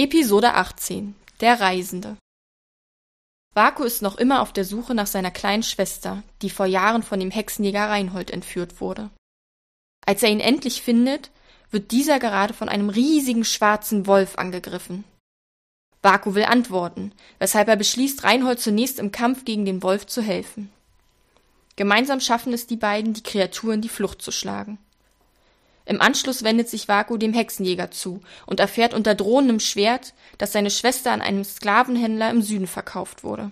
Episode 18 Der Reisende Vaku ist noch immer auf der Suche nach seiner kleinen Schwester, die vor Jahren von dem Hexenjäger Reinhold entführt wurde. Als er ihn endlich findet, wird dieser gerade von einem riesigen schwarzen Wolf angegriffen. Vaku will antworten, weshalb er beschließt, Reinhold zunächst im Kampf gegen den Wolf zu helfen. Gemeinsam schaffen es die beiden, die Kreatur in die Flucht zu schlagen. Im Anschluss wendet sich Vaku dem Hexenjäger zu und erfährt unter drohendem Schwert, dass seine Schwester an einem Sklavenhändler im Süden verkauft wurde.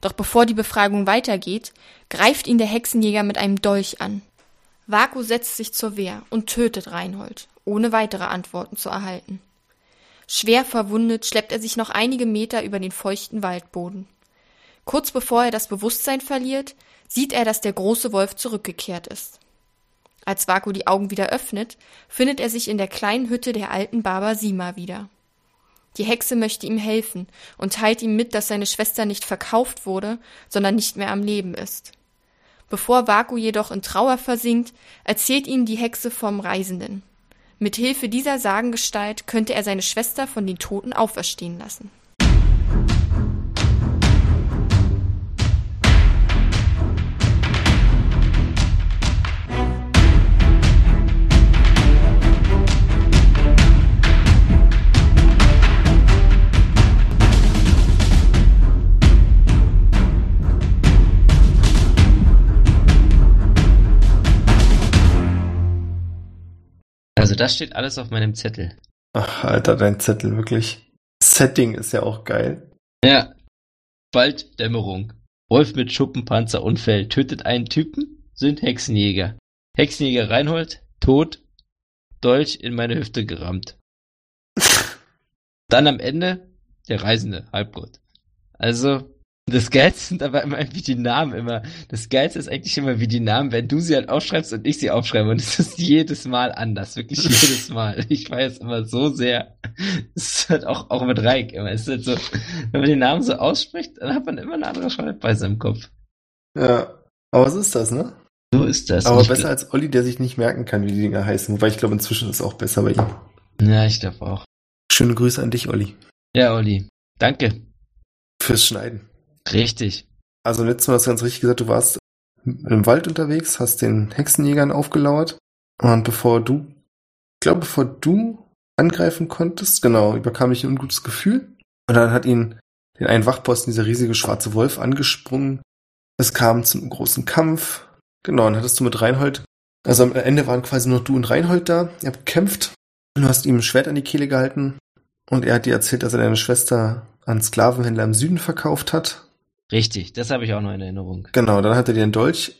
Doch bevor die Befragung weitergeht, greift ihn der Hexenjäger mit einem Dolch an. Vaku setzt sich zur Wehr und tötet Reinhold, ohne weitere Antworten zu erhalten. Schwer verwundet schleppt er sich noch einige Meter über den feuchten Waldboden. Kurz bevor er das Bewusstsein verliert, sieht er, dass der große Wolf zurückgekehrt ist. Als Vaku die Augen wieder öffnet, findet er sich in der kleinen Hütte der alten Baba Sima wieder. Die Hexe möchte ihm helfen und teilt ihm mit, dass seine Schwester nicht verkauft wurde, sondern nicht mehr am Leben ist. Bevor Vaku jedoch in Trauer versinkt, erzählt ihm die Hexe vom Reisenden. Mit Hilfe dieser Sagengestalt könnte er seine Schwester von den Toten auferstehen lassen. Also das steht alles auf meinem Zettel. Ach, Alter, dein Zettel wirklich. Setting ist ja auch geil. Ja. Bald Dämmerung. Wolf mit Schuppenpanzer und Fell tötet einen Typen, sind Hexenjäger. Hexenjäger Reinhold, tot, Dolch in meine Hüfte gerammt. Dann am Ende der Reisende, Halbgott. Also, das Geilste sind aber immer wie die Namen immer. Das Geilste ist eigentlich immer wie die Namen, wenn du sie halt aufschreibst und ich sie aufschreibe. Und es ist jedes Mal anders. Wirklich jedes Mal. Ich weiß immer so sehr. Es ist halt auch, auch mit Reik immer. Es ist halt so, wenn man den Namen so ausspricht, dann hat man immer eine andere Schreibweise im Kopf. Ja. Aber so ist das, ne? So ist das. Aber besser als Olli, der sich nicht merken kann, wie die Dinger heißen. Wobei ich glaube, inzwischen ist es auch besser bei ihm. Ja, ich glaube auch. Schöne Grüße an dich, Olli. Ja, Olli. Danke. Fürs Schneiden. Richtig. Also letztes Mal hast du ganz richtig gesagt, du warst im Wald unterwegs, hast den Hexenjägern aufgelauert. Und bevor du, ich glaube, bevor du angreifen konntest, genau, überkam ich ein ungutes Gefühl. Und dann hat ihn den einen Wachposten, dieser riesige schwarze Wolf, angesprungen. Es kam zum großen Kampf. Genau, dann hattest du mit Reinhold, also am Ende waren quasi nur du und Reinhold da. Ihr habt gekämpft. Du hast ihm ein Schwert an die Kehle gehalten. Und er hat dir erzählt, dass er deine Schwester an Sklavenhändler im Süden verkauft hat. Richtig. Das habe ich auch noch in Erinnerung. Genau, dann hat er dir einen Dolch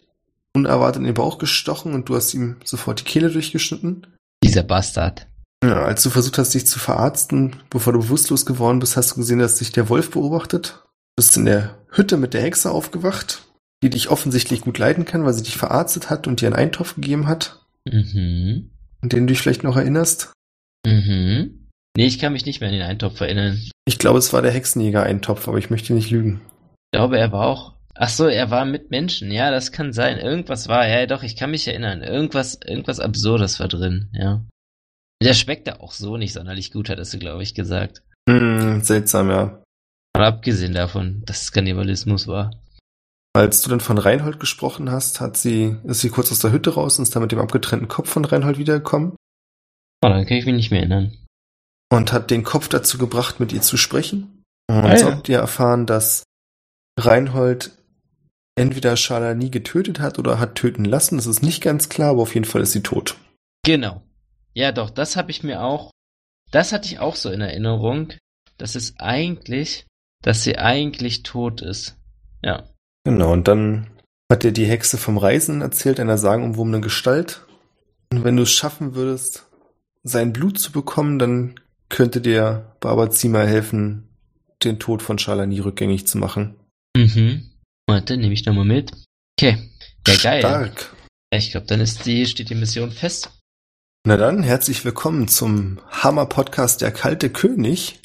unerwartet in den Bauch gestochen und du hast ihm sofort die Kehle durchgeschnitten. Dieser Bastard. Ja, als du versucht hast, dich zu verarzten, bevor du bewusstlos geworden bist, hast du gesehen, dass dich der Wolf beobachtet. Du bist in der Hütte mit der Hexe aufgewacht, die dich offensichtlich gut leiden kann, weil sie dich verarztet hat und dir einen Eintopf gegeben hat, Mhm. an den du dich vielleicht noch erinnerst. Mhm. Nee, ich kann mich nicht mehr an den Eintopf erinnern. Ich glaube, es war der Hexenjäger-Eintopf, aber ich möchte nicht lügen. Ich glaube, er war auch. Ach so, er war mit Menschen. Ja, das kann sein. Irgendwas war. Ja, doch, ich kann mich erinnern. Irgendwas, irgendwas Absurdes war drin. Ja. Der schmeckte auch so nicht sonderlich gut, hattest du, glaube ich, gesagt. Hm, seltsam, ja. Aber abgesehen davon, dass es Kannibalismus war. Als du dann von Reinhold gesprochen hast, hat sie, ist sie kurz aus der Hütte raus und ist dann mit dem abgetrennten Kopf von Reinhold wiedergekommen. Oh, dann kann ich mich nicht mehr erinnern. und hat den Kopf dazu gebracht, mit ihr zu sprechen. Und Ah, ja. habt ihr erfahren, dass Reinhold entweder Schala nie getötet hat oder hat töten lassen. Das ist nicht ganz klar, aber auf jeden Fall ist sie tot. Genau. Ja, doch, das habe ich mir auch. Das hatte ich auch so in Erinnerung, dass es eigentlich, dass sie eigentlich tot ist. Ja. Genau, und dann hat dir die Hexe vom Reisen erzählt, einer sagenumwobenen Gestalt. Und wenn du es schaffen würdest, sein Blut zu bekommen, dann könnte dir Barbazima helfen, den Tod von Schala nie rückgängig zu machen. Mhm. Warte, nehme ich nochmal mit. Okay. Ja, geil. Stark. Ja, ich glaube, dann ist die, steht die Mission fest. Na dann, herzlich willkommen zum Hammer-Podcast Der Kalte König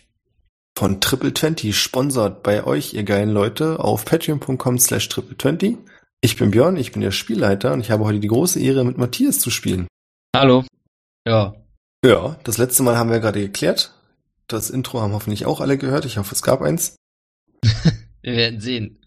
von Triple 20, sponsert bei euch, ihr geilen Leute, auf patreon.com slash triple 20. Ich bin Björn, ich bin der Spielleiter und ich habe heute die große Ehre, mit Matthias zu spielen. Hallo. Ja. Ja, das letzte Mal haben wir gerade geklärt. Das Intro haben hoffentlich auch alle gehört. Ich hoffe, es gab eins. Wir werden sehen.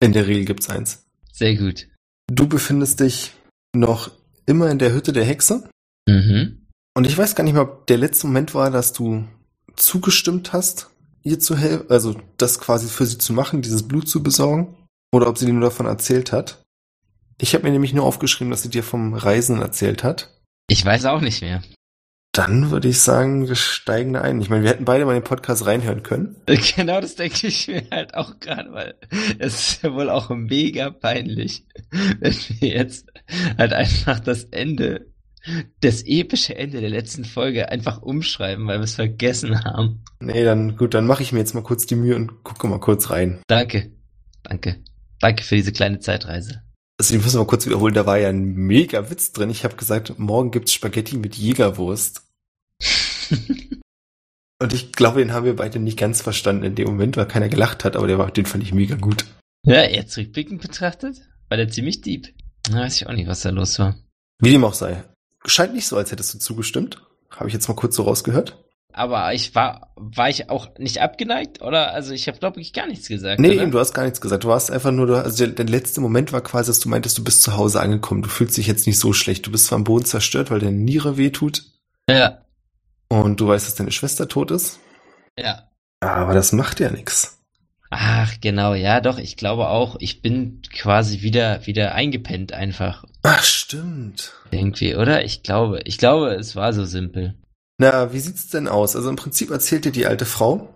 In der Regel gibt's eins. Sehr gut. Du befindest dich noch immer in der Hütte der Hexe. Mhm. Und ich weiß gar nicht mehr, ob der letzte Moment war, dass du zugestimmt hast, ihr zu helfen, also das quasi für sie zu machen, dieses Blut zu besorgen, oder ob sie dir nur davon erzählt hat. Ich habe mir nämlich nur aufgeschrieben, dass sie dir vom Reisen erzählt hat. Ich weiß auch nicht mehr. Dann würde ich sagen, wir steigen da ein. Ich meine, wir hätten beide mal den Podcast reinhören können. Genau das denke ich mir halt auch gerade, weil es ist ja wohl auch mega peinlich, wenn wir jetzt halt einfach das Ende, das epische Ende der letzten Folge einfach umschreiben, weil wir es vergessen haben. Nee, dann gut, dann mache ich mir jetzt mal kurz die Mühe und gucke mal kurz rein. Danke. Danke. Danke für diese kleine Zeitreise. Also ich muss mal kurz wiederholen, da war ja ein mega Witz drin. Ich habe gesagt, morgen gibt's Spaghetti mit Jägerwurst. Und ich glaube, den haben wir beide nicht ganz verstanden in dem Moment, weil keiner gelacht hat, aber war, den fand ich mega gut. ja, jetzt rückblickend betrachtet, war der ziemlich deep. Na, weiß ich auch nicht, was da los war. Wie dem auch sei. Scheint nicht so, als hättest du zugestimmt. Habe ich jetzt mal kurz so rausgehört. Aber ich war, war ich auch nicht abgeneigt, oder? Also ich habe, glaube ich, gar nichts gesagt. Nee, oder? eben, du hast gar nichts gesagt. Du warst einfach nur, du- also der, der letzte Moment war quasi, dass du meintest, du bist zu Hause angekommen. Du fühlst dich jetzt nicht so schlecht. Du bist zwar am Boden zerstört, weil deine Niere wehtut Ja, und du weißt, dass deine Schwester tot ist. ja. Aber das macht ja nichts. Ach, genau, ja, doch, ich glaube auch, ich bin quasi wieder, wieder eingepennt einfach. Ach, stimmt. Irgendwie, oder? Ich glaube, ich glaube, es war so simpel. Na, wie sieht's denn aus? Also im Prinzip erzählt dir die alte Frau,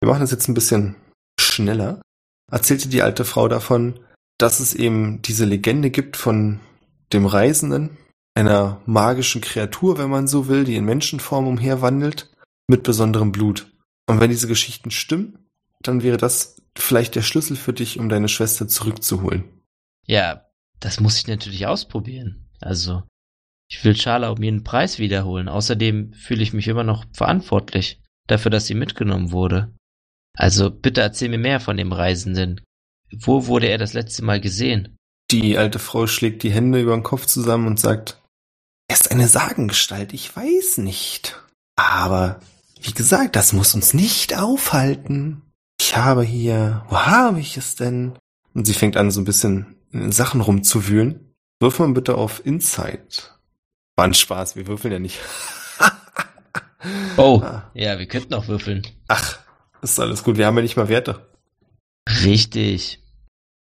wir machen das jetzt ein bisschen schneller, erzählt dir die alte Frau davon, dass es eben diese Legende gibt von dem Reisenden, einer magischen Kreatur, wenn man so will, die in Menschenform umherwandelt, mit besonderem Blut. Und wenn diese Geschichten stimmen, dann wäre das vielleicht der Schlüssel für dich, um deine Schwester zurückzuholen. Ja, das muss ich natürlich ausprobieren. Also, ich will Schala um ihren Preis wiederholen. Außerdem fühle ich mich immer noch verantwortlich dafür, dass sie mitgenommen wurde. Also, bitte erzähl mir mehr von dem Reisenden. Wo wurde er das letzte Mal gesehen? Die alte Frau schlägt die Hände über den Kopf zusammen und sagt, er ist eine Sagengestalt, ich weiß nicht. Aber, wie gesagt, das muss uns nicht aufhalten. Ich habe hier, wo habe ich es denn? Und sie fängt an, so ein bisschen in Sachen rumzuwühlen. Wirf mal bitte auf Insight. War ein Spaß, wir würfeln ja nicht. Oh, Ah. ja, wir könnten auch würfeln. Ach, ist alles gut, wir haben ja nicht mal Werte. Richtig.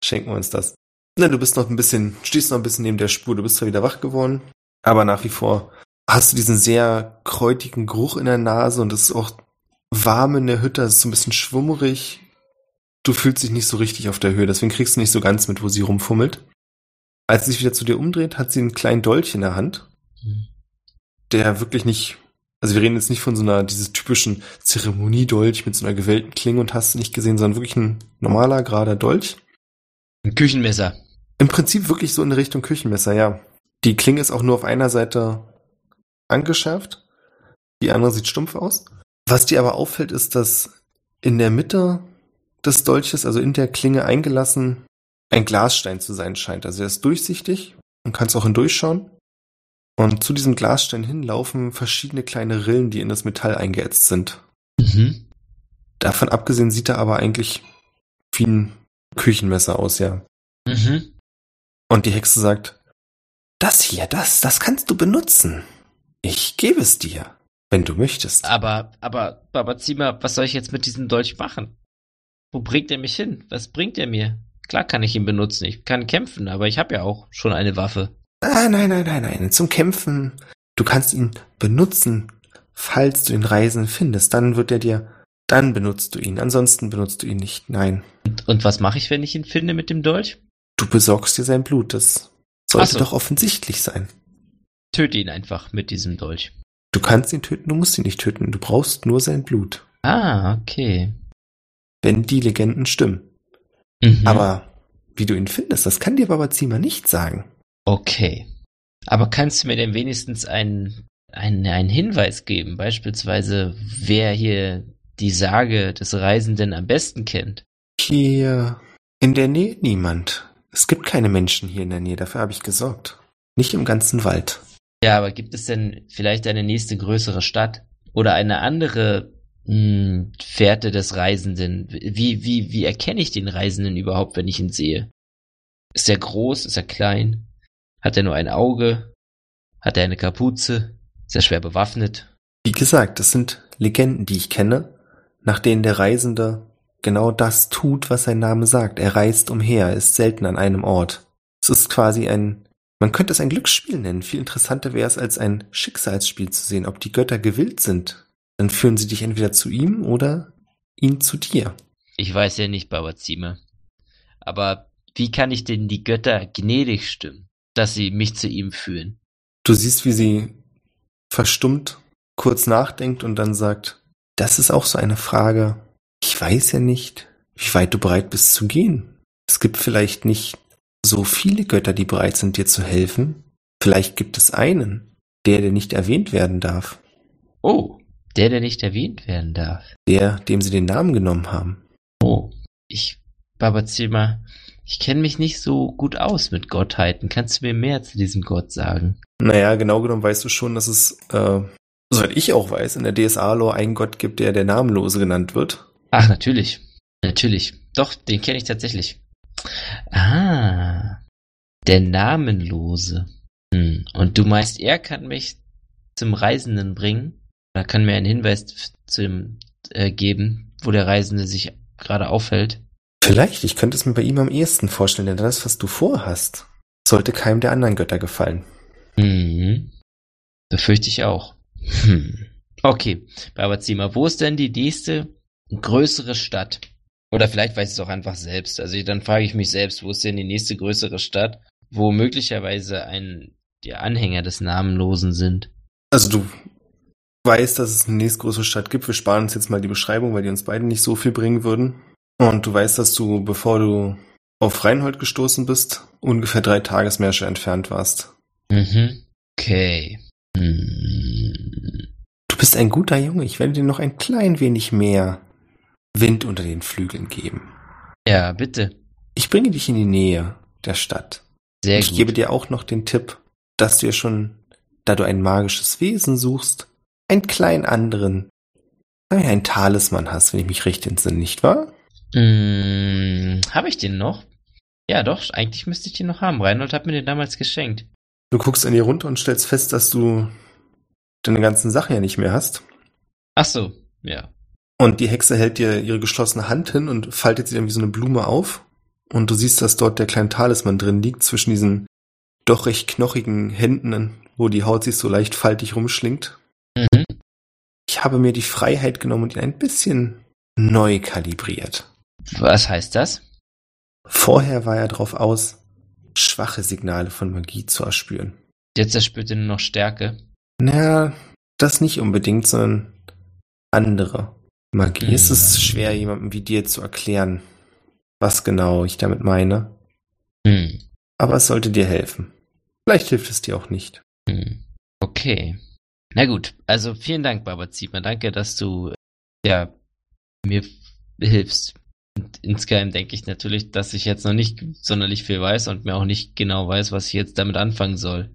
Schenken wir uns das. Na, du bist noch ein bisschen, stehst noch ein bisschen neben der Spur, du bist zwar wieder wach geworden, aber nach wie vor hast du diesen sehr kräutigen Geruch in der Nase und es ist auch warm in der Hütte, es ist so ein bisschen schwummerig. Du fühlst dich nicht so richtig auf der Höhe, deswegen kriegst du nicht so ganz mit, wo sie rumfummelt. Als sie sich wieder zu dir umdreht, hat sie einen kleinen Dolch in der Hand, der wirklich nicht, also wir reden jetzt nicht von so einer, dieses typischen Zeremoniedolch mit so einer gewellten Klinge und hast du nicht gesehen, sondern wirklich ein normaler, gerader Dolch. Ein Küchenmesser. Im Prinzip wirklich so in Richtung Küchenmesser, ja. Die Klinge ist auch nur auf einer Seite angeschärft. Die andere sieht stumpf aus. Was dir aber auffällt, ist, dass in der Mitte des Dolches, also in der Klinge eingelassen, ein Glasstein zu sein scheint. Also er ist durchsichtig und kannst auch hindurchschauen. Und zu diesem Glasstein hin laufen verschiedene kleine Rillen, die in das Metall eingeätzt sind. Mhm. Davon abgesehen sieht er aber eigentlich wie ein Küchenmesser aus, ja. Mhm. Und die Hexe sagt, das hier, das, das kannst du benutzen. Ich gebe es dir, wenn du möchtest. Aber, aber, Babazima, was soll ich jetzt mit diesem Dolch machen? Wo bringt er mich hin? Was bringt er mir? Klar kann ich ihn benutzen. Ich kann kämpfen, aber ich habe ja auch schon eine Waffe. Ah, nein, nein, nein, nein, zum Kämpfen. Du kannst ihn benutzen, falls du den Reisen findest. Dann wird er dir, dann benutzt du ihn. Ansonsten benutzt du ihn nicht. Nein. Und, und was mache ich, wenn ich ihn finde mit dem Dolch? Du besorgst dir sein Blut. Das sollte so. doch offensichtlich sein. Töte ihn einfach mit diesem Dolch. Du kannst ihn töten, du musst ihn nicht töten. Du brauchst nur sein Blut. Ah, okay. Wenn die Legenden stimmen. Mhm. Aber wie du ihn findest, das kann dir Babazima nicht sagen. Okay. Aber kannst du mir denn wenigstens einen, einen, einen Hinweis geben? Beispielsweise, wer hier die Sage des Reisenden am besten kennt? Hier in der Nähe niemand. Es gibt keine Menschen hier in der Nähe, dafür habe ich gesorgt. Nicht im ganzen Wald. Ja, aber gibt es denn vielleicht eine nächste größere Stadt? Oder eine andere hm, Fährte des Reisenden. Wie, wie, wie erkenne ich den Reisenden überhaupt, wenn ich ihn sehe? Ist er groß? Ist er klein? Hat er nur ein Auge? Hat er eine Kapuze? Ist er schwer bewaffnet? Wie gesagt, das sind Legenden, die ich kenne, nach denen der Reisende genau das tut, was sein Name sagt. Er reist umher, ist selten an einem Ort. Es ist quasi ein, man könnte es ein Glücksspiel nennen. Viel interessanter wäre es, als ein Schicksalsspiel zu sehen. Ob die Götter gewillt sind, dann führen sie dich entweder zu ihm oder ihn zu dir. Ich weiß ja nicht, Babazima. Aber wie kann ich denn die Götter gnädig stimmen, dass sie mich zu ihm führen? Du siehst, wie sie verstummt kurz nachdenkt und dann sagt, das ist auch so eine Frage. Ich weiß ja nicht, wie weit du bereit bist zu gehen. Es gibt vielleicht nicht so viele Götter, die bereit sind, dir zu helfen. Vielleicht gibt es einen, der, der nicht erwähnt werden darf. Oh, der, der nicht erwähnt werden darf. Der, dem sie den Namen genommen haben. Oh, ich, Babazima, ich kenne mich nicht so gut aus mit Gottheiten. Kannst du mir mehr zu diesem Gott sagen? Naja, genau genommen weißt du schon, dass es, äh, soweit ich auch weiß, in der DSA-Lore einen Gott gibt, der der Namenlose genannt wird. Ach, natürlich. Natürlich. Doch, den kenne ich tatsächlich. Ah, der Namenlose. Hm. Und du meinst, er kann mich zum Reisenden bringen? Oder kann mir einen Hinweis zum, äh, geben, wo der Reisende sich gerade aufhält? Vielleicht, ich könnte es mir bei ihm am ehesten vorstellen, denn das, was du vorhast, sollte keinem der anderen Götter gefallen. Hm. Befürchte ich auch. Hm. Okay, Babazima, wo ist denn die nächste größere Stadt? Oder vielleicht weiß ich es auch einfach selbst. Also dann frage ich mich selbst, wo ist denn die nächste größere Stadt, wo möglicherweise ein die Anhänger des Namenlosen sind? Also du weißt, dass es eine nächstgrößere Stadt gibt. Wir sparen uns jetzt mal die Beschreibung, weil die uns beiden nicht so viel bringen würden. Und du weißt, dass du, bevor du auf Reinhold gestoßen bist, ungefähr drei Tagesmärsche entfernt warst. Mhm. Okay. Hm. Du bist ein guter Junge. Ich werde dir noch ein klein wenig mehr Wind unter den Flügeln geben. Ja, bitte. Ich bringe dich in die Nähe der Stadt. Sehr ich gut. gebe dir auch noch den Tipp, dass du ja schon, da du ein magisches Wesen suchst, einen kleinen anderen, wir, einen Talisman hast, wenn ich mich recht entsinne, nicht wahr? Hm, Habe ich den noch? Ja, doch, eigentlich müsste ich den noch haben. Reinhold hat mir den damals geschenkt. Du guckst an dir runter und stellst fest, dass du deine ganzen Sachen ja nicht mehr hast. Ach so, ja. Und die Hexe hält dir ihre geschlossene Hand hin und faltet sie dann wie so eine Blume auf. Und du siehst, dass dort der kleine Talisman drin liegt, zwischen diesen doch recht knochigen Händen, wo die Haut sich so leicht faltig rumschlingt. Mhm. Ich habe mir die Freiheit genommen und ihn ein bisschen neu kalibriert. Was heißt das? Vorher war er darauf aus, schwache Signale von Magie zu erspüren. Jetzt erspürt er nur noch Stärke. Naja, das nicht unbedingt, sondern andere Magie. Hm. Es ist schwer, jemandem wie dir zu erklären, was genau ich damit meine. Hm. Aber es sollte dir helfen. Vielleicht hilft es dir auch nicht. Hm. Okay. Na gut, also vielen Dank, Babazima. Danke, dass du ja mir hilfst. Und insgeheim denke ich natürlich, dass ich jetzt noch nicht sonderlich viel weiß und mir auch nicht genau weiß, was ich jetzt damit anfangen soll.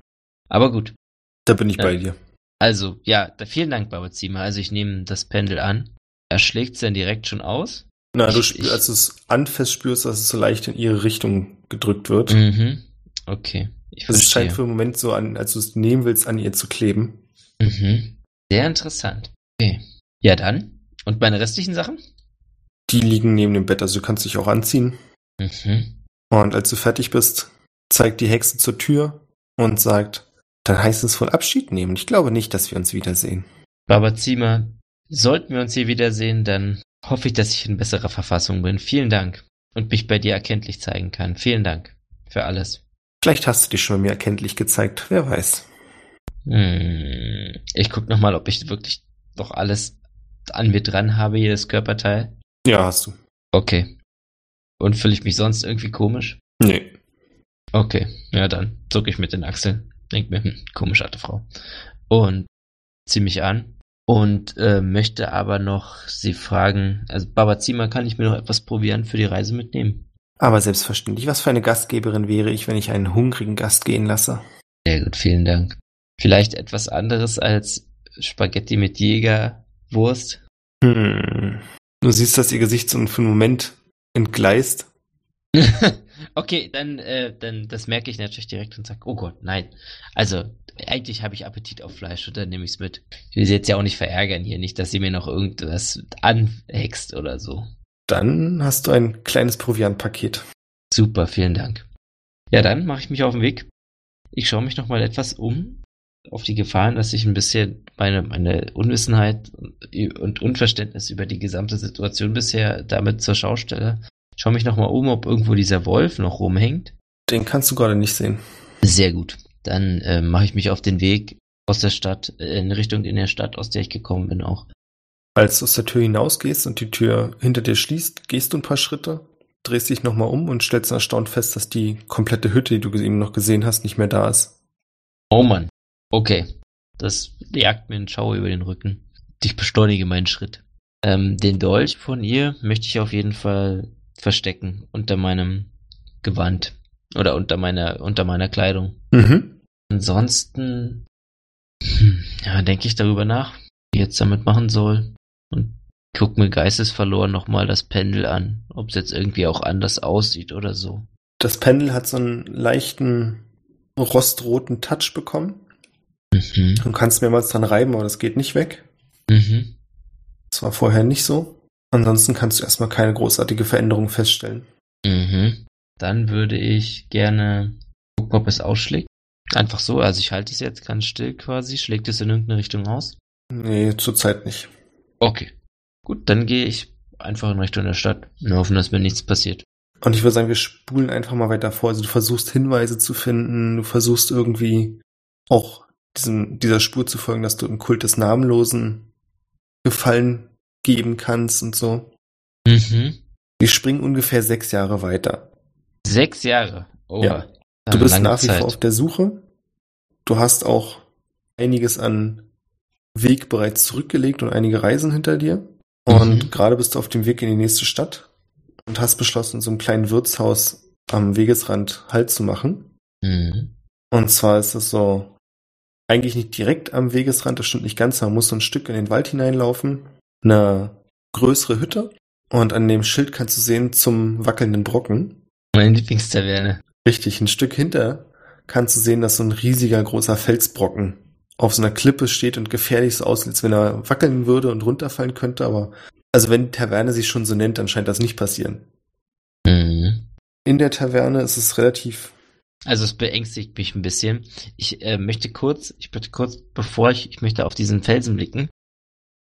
Aber gut. Da bin ich Ja. bei dir. Also, ja, da, vielen Dank, Babazima. Also ich nehme das Pendel an. Er schlägt es dann direkt schon aus. Na, du Ich- spür, ich- als du es anfest spürst, dass es so leicht in ihre Richtung gedrückt wird. Mhm. Okay. Ich Also es scheint für einen Moment so an, als du es nehmen willst, an ihr zu kleben. Mhm. Sehr interessant. Okay. Ja, dann. Und meine restlichen Sachen? Die liegen neben dem Bett, also du kannst dich auch anziehen. Mhm. Und als du fertig bist, zeigt die Hexe zur Tür und sagt, dann heißt es wohl Abschied nehmen. Ich glaube nicht, dass wir uns wiedersehen. Babazima, sollten wir uns hier wiedersehen, dann hoffe ich, dass ich in besserer Verfassung bin. Vielen Dank. Und mich bei dir erkenntlich zeigen kann. Vielen Dank für alles. Vielleicht hast du dich schon bei mir erkenntlich gezeigt, wer weiß. Hm. Ich guck noch mal, ob ich wirklich doch alles an mir dran habe, jedes Körperteil. Ja, hast du. Okay. Und fühle ich mich sonst irgendwie komisch? Nee. Okay, ja dann zuck ich mit den Achseln. Denk mir, hm, komische alte Frau. Und zieh mich an und äh, möchte aber noch sie fragen, also Babazima, kann ich mir noch etwas probieren für die Reise mitnehmen? Aber selbstverständlich, was für eine Gastgeberin wäre ich, wenn ich einen hungrigen Gast gehen lasse? Sehr gut, vielen Dank. Vielleicht etwas anderes als Spaghetti mit Jägerwurst? Hm. Du siehst, dass ihr Gesicht so für einen Moment entgleist. okay, dann, äh, dann, das merke ich natürlich direkt und sage, oh Gott, nein. Also, eigentlich habe ich Appetit auf Fleisch und dann nehme ich es mit. Ich will sie jetzt ja auch nicht verärgern hier, nicht, dass sie mir noch irgendwas anhext oder so. Dann hast du ein kleines Proviantpaket. Super, vielen Dank. Ja, dann mache ich mich auf den Weg. Ich schaue mich noch mal etwas um auf die Gefahren, dass ich ein bisschen meine, meine Unwissenheit und Unverständnis über die gesamte Situation bisher damit zur Schau stelle. Schau mich nochmal um, ob irgendwo dieser Wolf noch rumhängt. Den kannst du gerade nicht sehen. Sehr gut. Dann äh, mache ich mich auf den Weg aus der Stadt, äh, in Richtung in der Stadt, aus der ich gekommen bin auch. Als du aus der Tür hinausgehst und die Tür hinter dir schließt, gehst du ein paar Schritte, drehst dich nochmal um und stellst erstaunt fest, dass die komplette Hütte, die du eben noch gesehen hast, nicht mehr da ist. Oh Mann. Okay. Das jagt mir einen Schauer über den Rücken. Ich beschleunige meinen Schritt. Ähm, den Dolch von ihr möchte ich auf jeden Fall verstecken unter meinem Gewand oder unter meiner unter meiner Kleidung. Mhm. Ansonsten hm, ja, denke ich darüber nach, wie ich jetzt damit machen soll und guck mir geistesverloren nochmal das Pendel an, ob es jetzt irgendwie auch anders aussieht oder so. Das Pendel hat so einen leichten rostroten Touch bekommen. Mhm. Du kannst mehrmals dran reiben, aber das geht nicht weg. Mhm. Das war vorher nicht so. Ansonsten kannst du erstmal keine großartige Veränderung feststellen. Mhm. Dann würde ich gerne gucken, ob es ausschlägt. Einfach so, also ich halte es jetzt ganz still quasi. Schlägt es in irgendeine Richtung aus? Nee, zurzeit nicht. Okay. Gut, dann gehe ich einfach in Richtung der Stadt und hoffen, dass mir nichts passiert. Und ich würde sagen, wir spulen einfach mal weiter vor. Also du versuchst Hinweise zu finden, du versuchst irgendwie auch diesem, dieser Spur zu folgen, dass du im Kult des Namenlosen Gefallen geben kannst und so. Mhm. Wir springen ungefähr sechs Jahre weiter. Sechs Jahre. Oh, Ja. Du bist nach wie vor auf der Suche. Du hast auch einiges an Weg bereits zurückgelegt und einige Reisen hinter dir. Und Mhm. gerade bist du auf dem Weg in die nächste Stadt und hast beschlossen, in so einem kleinen Wirtshaus am Wegesrand Halt zu machen. Mhm. Und zwar ist es so, eigentlich nicht direkt am Wegesrand, das stimmt nicht ganz, man muss so ein Stück in den Wald hineinlaufen. Eine größere Hütte. Und an dem Schild kannst du sehen zum wackelnden Brocken. Meine Lieblingstaverne. Richtig, ein Stück hinter kannst du sehen, dass so ein riesiger großer Felsbrocken auf so einer Klippe steht und gefährlich so aussieht, als wenn er wackeln würde und runterfallen könnte, aber also wenn die Taverne sich schon so nennt, dann scheint das nicht passieren. Mhm. In der Taverne ist es relativ Also es beängstigt mich ein bisschen. Ich äh, möchte kurz, ich möchte kurz, bevor ich, ich möchte auf diesen Felsen blicken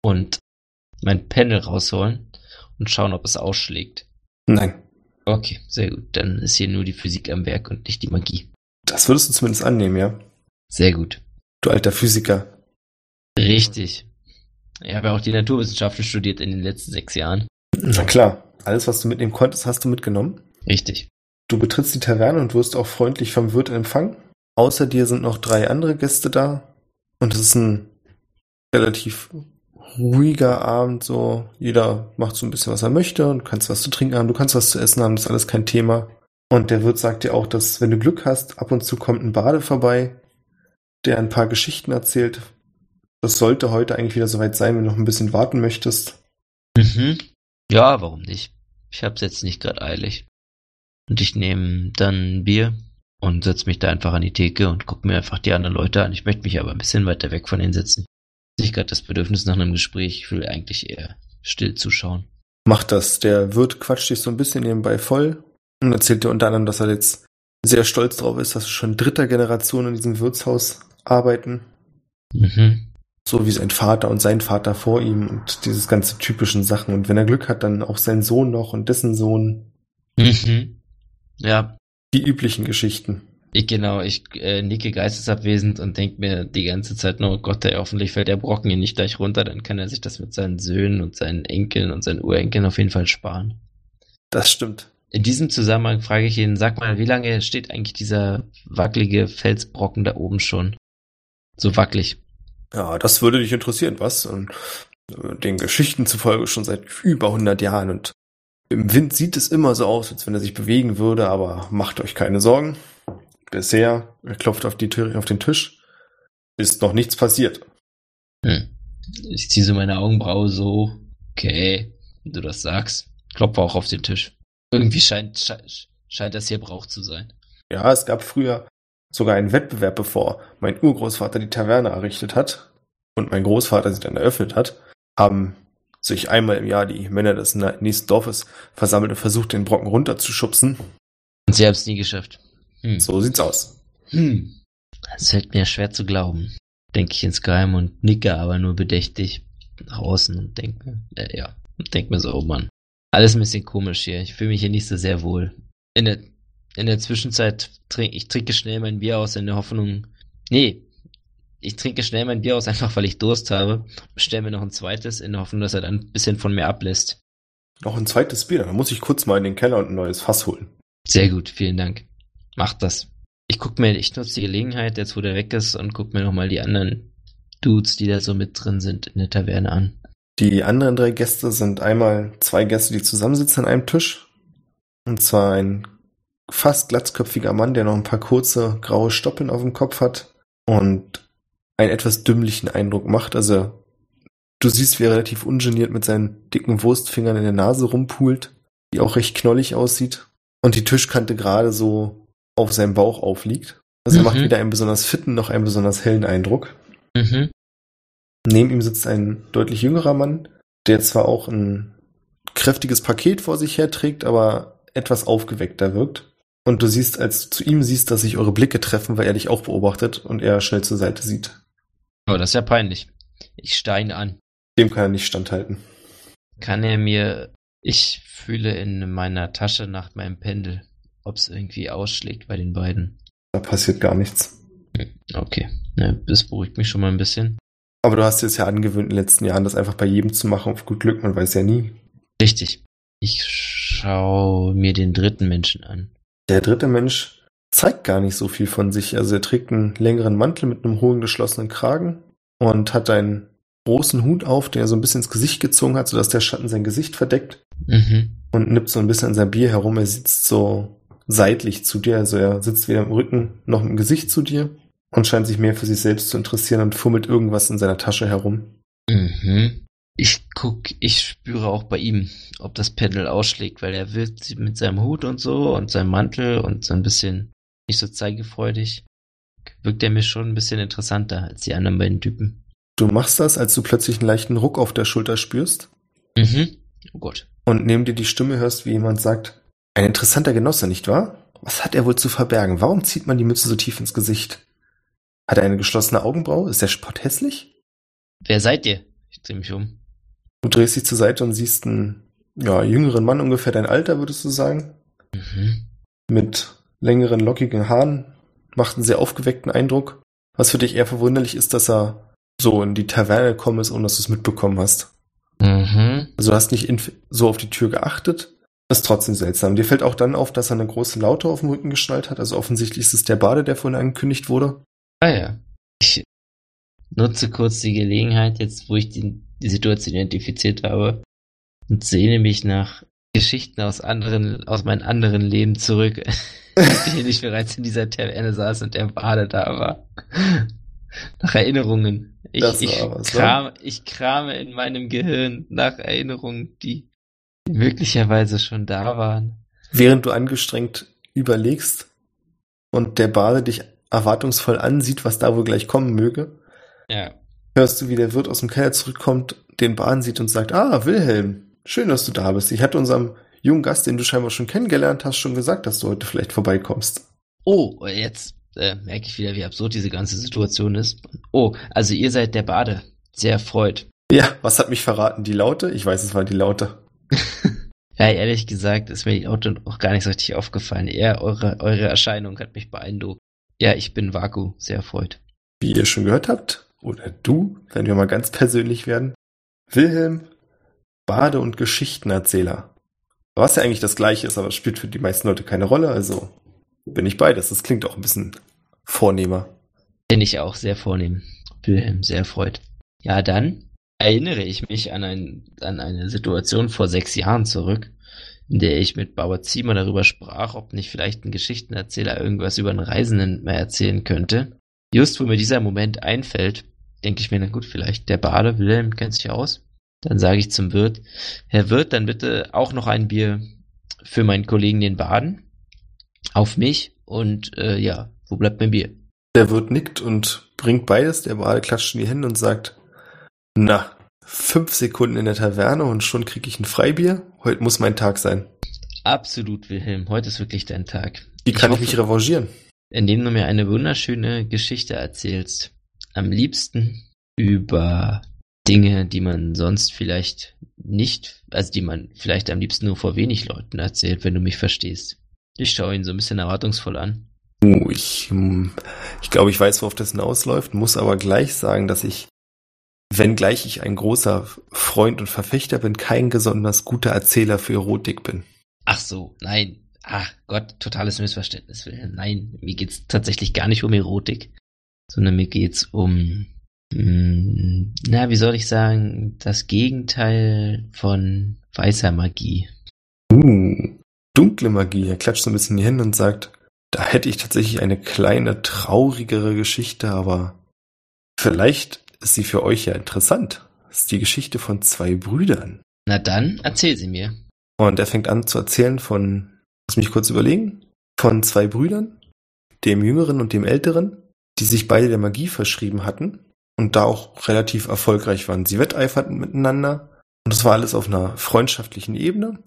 und mein Pendel rausholen und schauen, ob es ausschlägt. Nein, Okay, sehr gut. Dann ist hier nur die Physik am Werk und nicht die Magie. das würdest du zumindest annehmen, ja? Sehr gut. Du alter Physiker. Richtig. Ich habe ja auch die Naturwissenschaften studiert in den letzten sechs Jahren. Na klar, alles, was du mitnehmen konntest, hast du mitgenommen. Richtig. Du betrittst die Taverne und wirst auch freundlich vom Wirt empfangen. Außer dir sind noch drei andere Gäste da. Und es ist ein relativ ruhiger Abend, so. Jeder macht so ein bisschen, was er möchte und kannst was zu trinken haben, du kannst was zu essen haben, das ist alles kein Thema. Und der Wirt sagt dir auch, dass, wenn du Glück hast, ab und zu kommt ein Bade vorbei, der ein paar Geschichten erzählt. Das sollte heute eigentlich wieder soweit sein, wenn du noch ein bisschen warten möchtest. Mhm. Ja, warum nicht? Ich hab's jetzt nicht gerade eilig. Und ich nehme dann ein Bier und setz mich da einfach an die Theke und guck mir einfach die anderen Leute an. Ich möchte mich aber ein bisschen weiter weg von denen sitzen. Nicht gerade das Bedürfnis nach einem Gespräch. Ich will eigentlich eher still zuschauen. Mach das. Der Wirt quatscht dich so ein bisschen nebenbei voll und erzählt dir unter anderem, dass er jetzt sehr stolz drauf ist, dass wir schon dritter Generation in diesem Wirtshaus arbeiten. Mhm. So wie sein Vater und sein Vater vor ihm und dieses ganze typischen Sachen. Und wenn er Glück hat, dann auch sein Sohn noch und dessen Sohn. Mhm. Ja, Die üblichen Geschichten. Ich genau, ich äh, nicke geistesabwesend und denk mir die ganze Zeit nur, oh Gott, ey, hoffentlich fällt der Brocken hier nicht gleich runter, dann kann er sich das mit seinen Söhnen und seinen Enkeln und seinen Urenkeln auf jeden Fall sparen. Das stimmt. In diesem Zusammenhang frage ich ihn, sag mal, wie lange steht eigentlich dieser wackelige Felsbrocken da oben schon? So wackelig. Ja, das würde dich interessieren, was? Und äh, den Geschichten zufolge schon seit über 100 Jahren und im Wind sieht es immer so aus, als wenn er sich bewegen würde, aber macht euch keine Sorgen. Bisher, er klopft auf, die Tür, auf den Tisch, ist noch nichts passiert. Hm. Ich ziehe so meine Augenbraue so Okay, wenn du das sagst. Klopfe auch auf den Tisch. Irgendwie scheint, scheint, scheint das hier Brauch zu sein. Ja, es gab früher sogar einen Wettbewerb, bevor mein Urgroßvater die Taverne errichtet hat und mein Großvater sie dann eröffnet hat, haben sich einmal im Jahr die Männer des nächsten Dorfes versammelt und versucht, den Brocken runterzuschubsen. Und sie haben es nie geschafft. Hm. So sieht's aus. Hm. Das fällt mir schwer zu glauben. Denke ich insgeheim und nicke aber nur bedächtig nach außen und denke, äh, ja, und denke mir so, oh Mann. Alles ein bisschen komisch hier. Ich fühle mich hier nicht so sehr wohl. In der, in der Zwischenzeit trinke ich trinke schnell mein Bier aus in der Hoffnung. Nee, ich trinke schnell mein Bier aus, einfach weil ich Durst habe. Bestelle mir noch ein zweites in der Hoffnung, dass er dann ein bisschen von mir ablässt. Noch ein zweites Bier, dann muss ich kurz mal in den Keller und ein neues Fass holen. Sehr gut, vielen Dank. Macht das. Ich guck mir, ich nutze die Gelegenheit, jetzt wo der weg ist, und guck mir nochmal die anderen Dudes, die da so mit drin sind, in der Taverne an. Die anderen drei Gäste sind einmal zwei Gäste, die zusammensitzen an einem Tisch. Und zwar ein fast glatzköpfiger Mann, der noch ein paar kurze graue Stoppeln auf dem Kopf hat und einen etwas dümmlichen Eindruck macht. Also du siehst, wie er relativ ungeniert mit seinen dicken Wurstfingern in der Nase rumpult, die auch recht knollig aussieht und die Tischkante gerade so auf seinem Bauch aufliegt. Also mhm. er macht weder einen besonders fitten noch einen besonders hellen Eindruck. Mhm. Neben ihm sitzt ein deutlich jüngerer Mann, der zwar auch ein kräftiges Paket vor sich her trägt, aber etwas aufgeweckter wirkt. Und du siehst, als du zu ihm siehst, dass sich eure Blicke treffen, weil er dich auch beobachtet und er schnell zur Seite sieht. Oh, das ist ja peinlich. Ich steine an. Dem kann er nicht standhalten. Kann er mir. Ich fühle in meiner Tasche nach meinem Pendel, ob es irgendwie ausschlägt bei den beiden. Da passiert gar nichts. Okay. Ja, das beruhigt mich schon mal ein bisschen. Aber du hast dir es ja angewöhnt in den letzten Jahren, das einfach bei jedem zu machen, auf gut Glück, man weiß ja nie. Richtig. Ich schaue mir den dritten Menschen an. Der dritte Mensch zeigt gar nicht so viel von sich. Also er trägt einen längeren Mantel mit einem hohen geschlossenen Kragen und hat einen großen Hut auf, der so ein bisschen ins Gesicht gezogen hat, sodass der Schatten sein Gesicht verdeckt. Mhm. Und nippt so ein bisschen an sein Bier herum. Er sitzt so seitlich zu dir, also er sitzt weder im Rücken noch im Gesicht zu dir und scheint sich mehr für sich selbst zu interessieren und fummelt irgendwas in seiner Tasche herum. Mhm. Ich guck, ich spüre auch bei ihm, ob das Pendel ausschlägt, weil er wirkt mit seinem Hut und so und seinem Mantel und so ein bisschen nicht so zeigefreudig. Wirkt er mir schon ein bisschen interessanter als die anderen beiden Typen. Du machst das, als du plötzlich einen leichten Ruck auf der Schulter spürst. Mhm. Oh Gott. Und neben dir die Stimme hörst, wie jemand sagt, ein interessanter Genosse, nicht wahr? Was hat er wohl zu verbergen? Warum zieht man die Mütze so tief ins Gesicht? Hat er eine geschlossene Augenbraue? Ist der Spott hässlich? Wer seid ihr? Ich drehe mich um. Du drehst dich zur Seite und siehst einen ja, jüngeren Mann, ungefähr dein Alter, würdest du sagen. Mhm. Mit längeren, lockigen Haaren. Macht einen sehr aufgeweckten Eindruck. Was für dich eher verwunderlich ist, dass er so in die Taverne gekommen ist, ohne dass du es mitbekommen hast. Mhm. Also du hast nicht so auf die Tür geachtet. Ist trotzdem seltsam. Dir fällt auch dann auf, dass er eine große Laute auf dem Rücken geschnallt hat. Also offensichtlich ist es der Bade, der vorhin angekündigt wurde. Ah ja. Ich nutze kurz die Gelegenheit, jetzt wo ich die, die Situation identifiziert habe, und sehne mich nach Geschichten aus anderen, aus meinem anderen Leben zurück, in denen ich bereits in dieser Taverne saß und der Bade da war. Nach Erinnerungen. Ich, ich, ne? kram, ich krame in meinem Gehirn nach Erinnerungen, die möglicherweise schon da waren. Während du angestrengt überlegst und der Bade dich erwartungsvoll ansieht, was da wohl gleich kommen möge, ja. hörst du, wie der Wirt aus dem Keller zurückkommt, den Baden sieht und sagt, ah, Wilhelm, schön, dass du da bist. Ich hatte unserem jungen Gast, den du scheinbar schon kennengelernt hast, schon gesagt, dass du heute vielleicht vorbeikommst. Oh, jetzt äh, merke ich wieder, wie absurd diese ganze Situation ist. Oh, also ihr seid der Bade. Sehr erfreut. Ja, was hat mich verraten? Die Laute? Ich weiß, es war die Laute. ja, ehrlich gesagt ist mir die Laute auch gar nicht so richtig aufgefallen. Eher eure, eure Erscheinung hat mich beeindruckt. Ja, ich bin Vaku, sehr erfreut. Wie ihr schon gehört habt, oder du, wenn wir mal ganz persönlich werden, Wilhelm, Bade und Geschichtenerzähler. Was ja eigentlich das gleiche ist, aber spielt für die meisten Leute keine Rolle, also bin ich beides. Das klingt auch ein bisschen vornehmer. Bin ich auch sehr vornehm. Wilhelm, sehr erfreut. Ja, dann erinnere ich mich an, ein, an eine Situation vor sechs Jahren zurück, in der ich mit Bauer Ziemer darüber sprach, ob nicht vielleicht ein Geschichtenerzähler irgendwas über einen Reisenden mehr erzählen könnte. Just wo mir dieser Moment einfällt, denke ich mir, na gut, vielleicht der Bade, Wilhelm kennt sich aus. Dann sage ich zum Wirt, Herr Wirt, dann bitte auch noch ein Bier für meinen Kollegen den Baden. Auf mich und äh, ja, wo bleibt mein Bier? Der Wirt nickt und bringt beides. Der Bade klatscht in die Hände und sagt, na, fünf Sekunden in der Taverne und schon krieg ich ein Freibier. Heute muss mein Tag sein. Absolut, Wilhelm. Heute ist wirklich dein Tag. Wie kann ich, ich mich revanchieren? Indem du mir eine wunderschöne Geschichte erzählst. Am liebsten über Dinge, die man sonst vielleicht nicht, also die man vielleicht am liebsten nur vor wenig Leuten erzählt, wenn du mich verstehst. Ich schaue ihn so ein bisschen erwartungsvoll an. Uh, ich, hm, ich glaube, ich weiß, worauf das hinausläuft, muss aber gleich sagen, dass ich, wenngleich ich ein großer Freund und Verfechter bin, kein besonders guter Erzähler für Erotik bin. Ach so, nein. Ach Gott, totales Missverständnis. Nein, mir geht's tatsächlich gar nicht um Erotik, sondern mir geht's um hm, na, wie soll ich sagen, das Gegenteil von weißer Magie. Uh, dunkle Magie. Er klatscht so ein bisschen in die Hände und sagt, da hätte ich tatsächlich eine kleine, traurigere Geschichte, aber vielleicht ist sie für euch ja interessant. Das ist die Geschichte von zwei Brüdern. Na dann, erzähl sie mir. Und er fängt an zu erzählen von, lass mich kurz überlegen, von zwei Brüdern, dem Jüngeren und dem Älteren, die sich beide der Magie verschrieben hatten und da auch relativ erfolgreich waren. Sie wetteiferten miteinander und das war alles auf einer freundschaftlichen Ebene,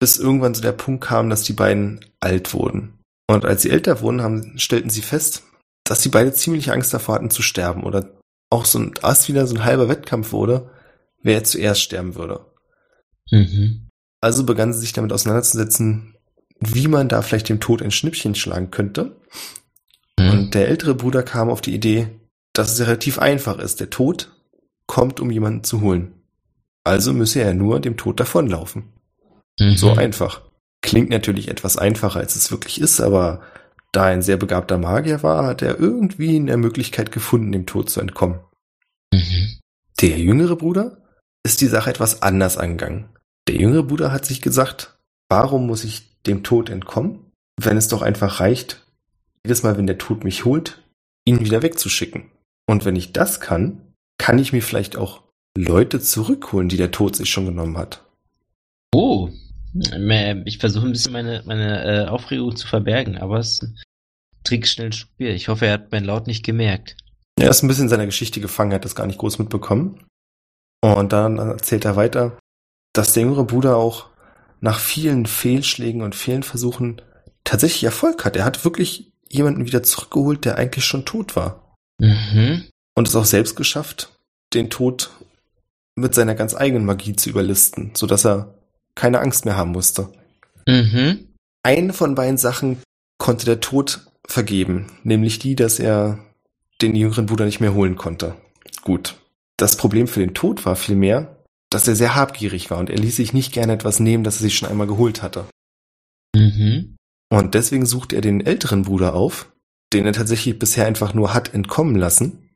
bis irgendwann so der Punkt kam, dass die beiden alt wurden. Und als sie älter wurden, haben, stellten sie fest, dass sie beide ziemlich Angst davor hatten zu sterben oder auch so ein erst wieder so ein halber Wettkampf wurde, wer zuerst sterben würde. Mhm. Also begannen sie sich damit auseinanderzusetzen, wie man da vielleicht dem Tod ein Schnippchen schlagen könnte. Mhm. Und der ältere Bruder kam auf die Idee, dass es relativ einfach ist. Der Tod kommt, um jemanden zu holen. Also müsse er nur dem Tod davonlaufen. Mhm. So einfach. Klingt natürlich etwas einfacher, als es wirklich ist, aber da ein sehr begabter Magier war, hat er irgendwie eine Möglichkeit gefunden, dem Tod zu entkommen. Mhm. Der jüngere Bruder ist die Sache etwas anders angegangen. Der jüngere Bruder hat sich gesagt, warum muss ich dem Tod entkommen, wenn es doch einfach reicht, jedes Mal, wenn der Tod mich holt, ihn wieder wegzuschicken. Und wenn ich das kann, kann ich mir vielleicht auch Leute zurückholen, die der Tod sich schon genommen hat. Oh, ich versuche ein bisschen meine, meine äh, Aufregung zu verbergen, aber es trinkt schnell ein Bier. Ich hoffe, er hat mein Laut nicht gemerkt. Er ist ein bisschen in seiner Geschichte gefangen, hat das gar nicht groß mitbekommen. Und dann erzählt er weiter, dass der jüngere Bruder auch nach vielen Fehlschlägen und vielen Versuchen tatsächlich Erfolg hat. Er hat wirklich jemanden wieder zurückgeholt, der eigentlich schon tot war. Mhm. Und es auch selbst geschafft, den Tod mit seiner ganz eigenen Magie zu überlisten, sodass er keine Angst mehr haben musste. Mhm. Eine von beiden Sachen konnte der Tod vergeben, nämlich die, dass er den jüngeren Bruder nicht mehr holen konnte. Gut. Das Problem für den Tod war vielmehr, dass er sehr habgierig war und er ließ sich nicht gerne etwas nehmen, das er sich schon einmal geholt hatte. Mhm. Und deswegen suchte er den älteren Bruder auf, den er tatsächlich bisher einfach nur hat entkommen lassen.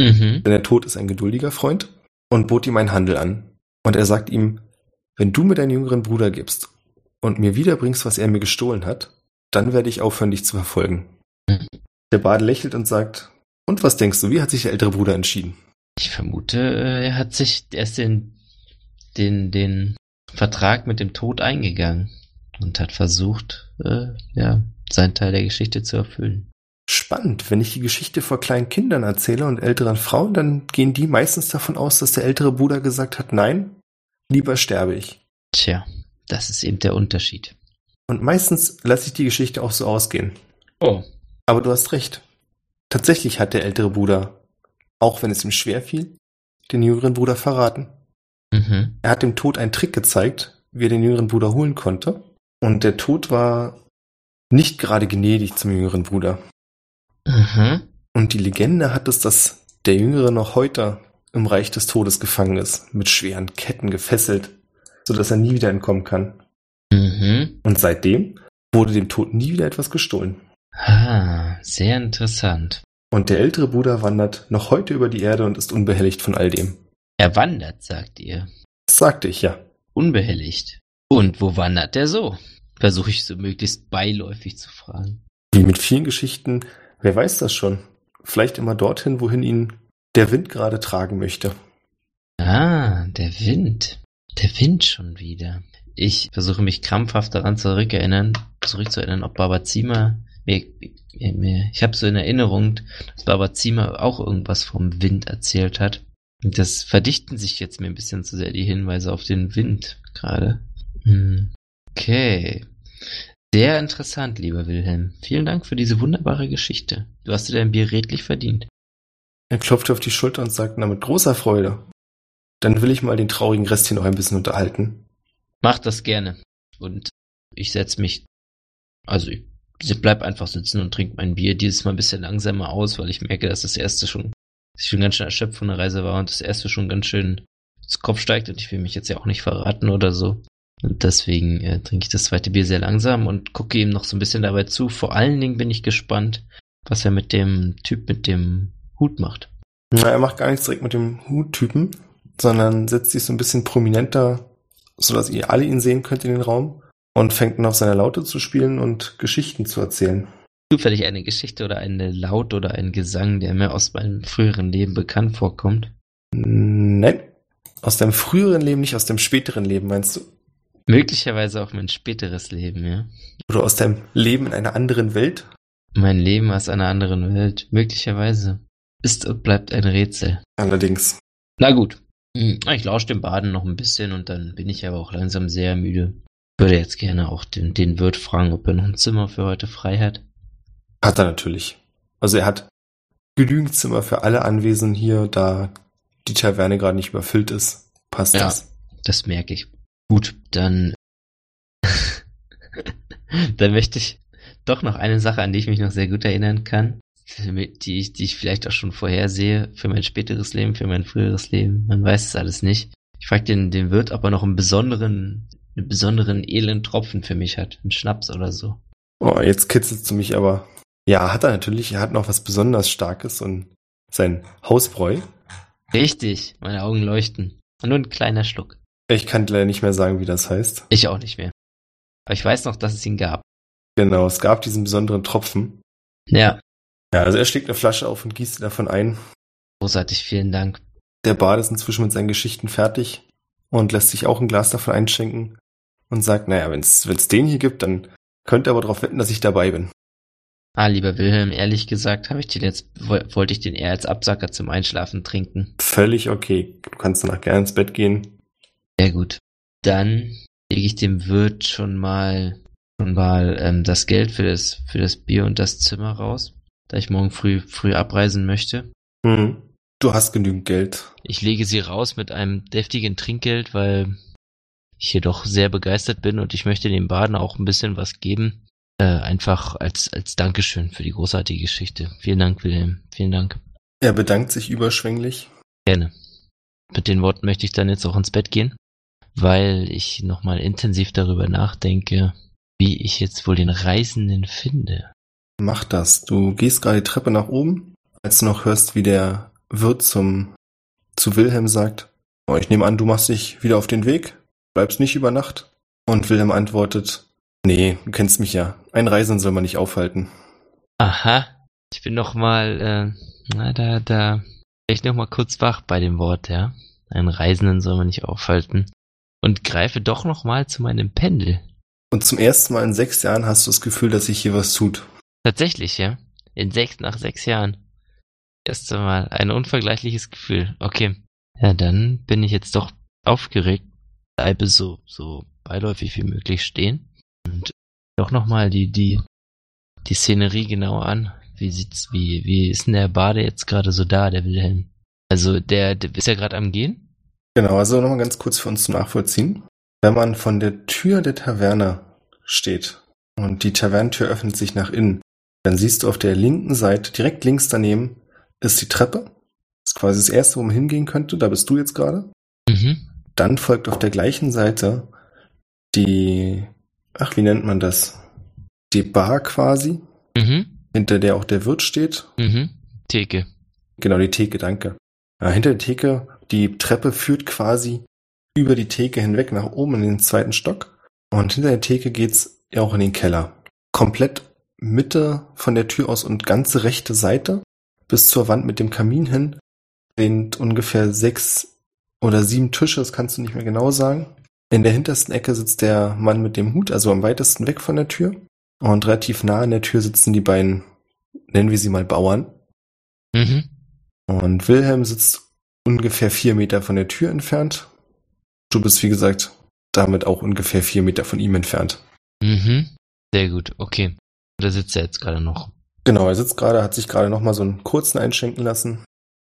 Mhm. Denn der Tod ist ein geduldiger Freund und bot ihm einen Handel an. Und er sagt ihm, wenn du mir deinen jüngeren Bruder gibst und mir wiederbringst, was er mir gestohlen hat, dann werde ich aufhören, dich zu verfolgen. Mhm. Der Bade lächelt und sagt, und was denkst du, wie hat sich der ältere Bruder entschieden? Ich vermute, äh, er hat sich erst den, den, den Vertrag mit dem Tod eingegangen und hat versucht, äh, ja, seinen Teil der Geschichte zu erfüllen spannend. Wenn ich die Geschichte vor kleinen Kindern erzähle und älteren Frauen, dann gehen die meistens davon aus, dass der ältere Bruder gesagt hat, nein, lieber sterbe ich. Tja, das ist eben der Unterschied. Und meistens lasse ich die Geschichte auch so ausgehen. Oh. Aber du hast recht. Tatsächlich hat der ältere Bruder, auch wenn es ihm schwer fiel, den jüngeren Bruder verraten. Mhm. Er hat dem Tod einen Trick gezeigt, wie er den jüngeren Bruder holen konnte. Und der Tod war nicht gerade gnädig zum jüngeren Bruder. Mhm. Und die Legende hat es, dass der Jüngere noch heute im Reich des Todes gefangen ist, mit schweren Ketten gefesselt, sodass er nie wieder entkommen kann. Mhm. Und seitdem wurde dem Tod nie wieder etwas gestohlen. Ah, sehr interessant. Und der ältere Bruder wandert noch heute über die Erde und ist unbehelligt von all dem. Er wandert, sagt ihr. Das sagte ich, ja. Unbehelligt. Und wo wandert er so? Versuche ich so möglichst beiläufig zu fragen. Wie mit vielen Geschichten Wer weiß das schon? Vielleicht immer dorthin, wohin ihn der Wind gerade tragen möchte. Ah, der Wind. Der Wind schon wieder. Ich versuche mich krampfhaft daran zurückerinnern, zurückzuerinnern, ob Babazima mir, mir, ich habe so in Erinnerung, dass Babazima auch irgendwas vom Wind erzählt hat. Und das verdichten sich jetzt mir ein bisschen zu sehr die Hinweise auf den Wind gerade. Hm. Okay. Sehr interessant, lieber Wilhelm. Vielen Dank für diese wunderbare Geschichte. Du hast dir dein Bier redlich verdient. Er klopfte auf die Schulter und sagte, na mit großer Freude. Dann will ich mal den traurigen Rest hier noch ein bisschen unterhalten. Mach das gerne. Und ich setz mich, also ich bleib einfach sitzen und trink mein Bier dieses Mal ein bisschen langsamer aus, weil ich merke, dass das erste schon, dass ich schon ganz schön erschöpft von der Reise war und das erste schon ganz schön ins Kopf steigt und ich will mich jetzt ja auch nicht verraten oder so. Und deswegen äh, trinke ich das zweite Bier sehr langsam und gucke ihm noch so ein bisschen dabei zu. Vor allen Dingen bin ich gespannt, was er mit dem Typ mit dem Hut macht. Na, er macht gar nichts direkt mit dem Huttypen, sondern setzt sich so ein bisschen prominenter, sodass ihr alle ihn sehen könnt in den Raum und fängt dann auf seiner Laute zu spielen und Geschichten zu erzählen. Zufällig eine Geschichte oder eine Laut oder ein Gesang, der mir aus meinem früheren Leben bekannt vorkommt? Nein. Aus deinem früheren Leben, nicht aus dem späteren Leben, meinst du? Möglicherweise auch mein späteres Leben, ja. Oder aus deinem Leben in einer anderen Welt? Mein Leben aus einer anderen Welt, möglicherweise. Ist und bleibt ein Rätsel. Allerdings. Na gut. Hm, ich lausche dem Baden noch ein bisschen und dann bin ich aber auch langsam sehr müde. Würde jetzt gerne auch den, den Wirt fragen, ob er noch ein Zimmer für heute frei hat. Hat er natürlich. Also er hat genügend Zimmer für alle Anwesenden hier, da die Taverne gerade nicht überfüllt ist. Passt ja, das? Das merke ich. Gut, dann. dann möchte ich doch noch eine Sache, an die ich mich noch sehr gut erinnern kann, die ich, die ich vielleicht auch schon vorhersehe für mein späteres Leben, für mein früheres Leben. Man weiß es alles nicht. Ich frage den, den Wirt, ob er noch einen besonderen, einen besonderen edlen Tropfen für mich hat. Einen Schnaps oder so. Oh, jetzt kitzelst du mich aber. Ja, hat er natürlich. Er hat noch was besonders Starkes und sein Hausbräu. Richtig, meine Augen leuchten. Und nur ein kleiner Schluck. Ich kann leider nicht mehr sagen, wie das heißt. Ich auch nicht mehr. Aber ich weiß noch, dass es ihn gab. Genau, es gab diesen besonderen Tropfen. Ja. Ja, also er schlägt eine Flasche auf und gießt davon ein. Großartig, vielen Dank. Der Bart ist inzwischen mit seinen Geschichten fertig und lässt sich auch ein Glas davon einschenken und sagt, naja, wenn es den hier gibt, dann könnt ihr aber darauf wetten, dass ich dabei bin. Ah, lieber Wilhelm, ehrlich gesagt, habe ich den jetzt, wollte ich den eher als Absacker zum Einschlafen trinken. Völlig okay. Du kannst danach gerne ins Bett gehen. Sehr gut. Dann lege ich dem Wirt schon mal schon mal ähm, das Geld für das für das Bier und das Zimmer raus, da ich morgen früh früh abreisen möchte. Mhm. Du hast genügend Geld. Ich lege sie raus mit einem deftigen Trinkgeld, weil ich hier doch sehr begeistert bin und ich möchte dem Baden auch ein bisschen was geben. Äh, einfach als, als Dankeschön für die großartige Geschichte. Vielen Dank, Wilhelm. Vielen Dank. Er bedankt sich überschwänglich. Gerne. Mit den Worten möchte ich dann jetzt auch ins Bett gehen weil ich nochmal intensiv darüber nachdenke, wie ich jetzt wohl den Reisenden finde. Mach das. Du gehst gerade die Treppe nach oben, als du noch hörst, wie der Wirt zum, zu Wilhelm sagt, oh, ich nehme an, du machst dich wieder auf den Weg, bleibst nicht über Nacht. Und Wilhelm antwortet, nee, du kennst mich ja, ein Reisenden soll man nicht aufhalten. Aha, ich bin noch mal, äh, na, da, da, ich noch mal kurz wach bei dem Wort, ja. Einen Reisenden soll man nicht aufhalten und greife doch noch mal zu meinem Pendel. Und zum ersten Mal in sechs Jahren hast du das Gefühl, dass sich hier was tut. Tatsächlich, ja. In sechs, nach sechs Jahren. Erst einmal ein unvergleichliches Gefühl. Okay. Ja, dann bin ich jetzt doch aufgeregt. Bleibe so, so beiläufig wie möglich stehen. Und doch nochmal die, die, die Szenerie genau an. Wie sieht's, wie, wie ist denn der Bade jetzt gerade so da, der Wilhelm? Also, der, der ist ja gerade am Gehen? Genau, also nochmal ganz kurz für uns zum Nachvollziehen. Wenn man von der Tür der Taverne steht und die Tavernentür öffnet sich nach innen, dann siehst du auf der linken Seite, direkt links daneben, ist die Treppe. Das ist quasi das erste, wo man hingehen könnte. Da bist du jetzt gerade. Mhm. Dann folgt auf der gleichen Seite die, ach, wie nennt man das? Die Bar quasi, Mhm. hinter der auch der Wirt steht. Mhm. Theke. Genau, die Theke, danke. Ja, hinter der Theke, die Treppe führt quasi über die Theke hinweg nach oben in den zweiten Stock. Und hinter der Theke geht's ja auch in den Keller. Komplett Mitte von der Tür aus und ganze rechte Seite bis zur Wand mit dem Kamin hin sind ungefähr sechs oder sieben Tische, das kannst du nicht mehr genau sagen. In der hintersten Ecke sitzt der Mann mit dem Hut, also am weitesten weg von der Tür. Und relativ nah an der Tür sitzen die beiden, nennen wir sie mal Bauern. Mhm. Und Wilhelm sitzt ungefähr vier Meter von der Tür entfernt. Du bist, wie gesagt, damit auch ungefähr vier Meter von ihm entfernt. Mhm. Sehr gut, okay. Da sitzt er jetzt gerade noch. Genau, er sitzt gerade, hat sich gerade noch mal so einen kurzen einschenken lassen.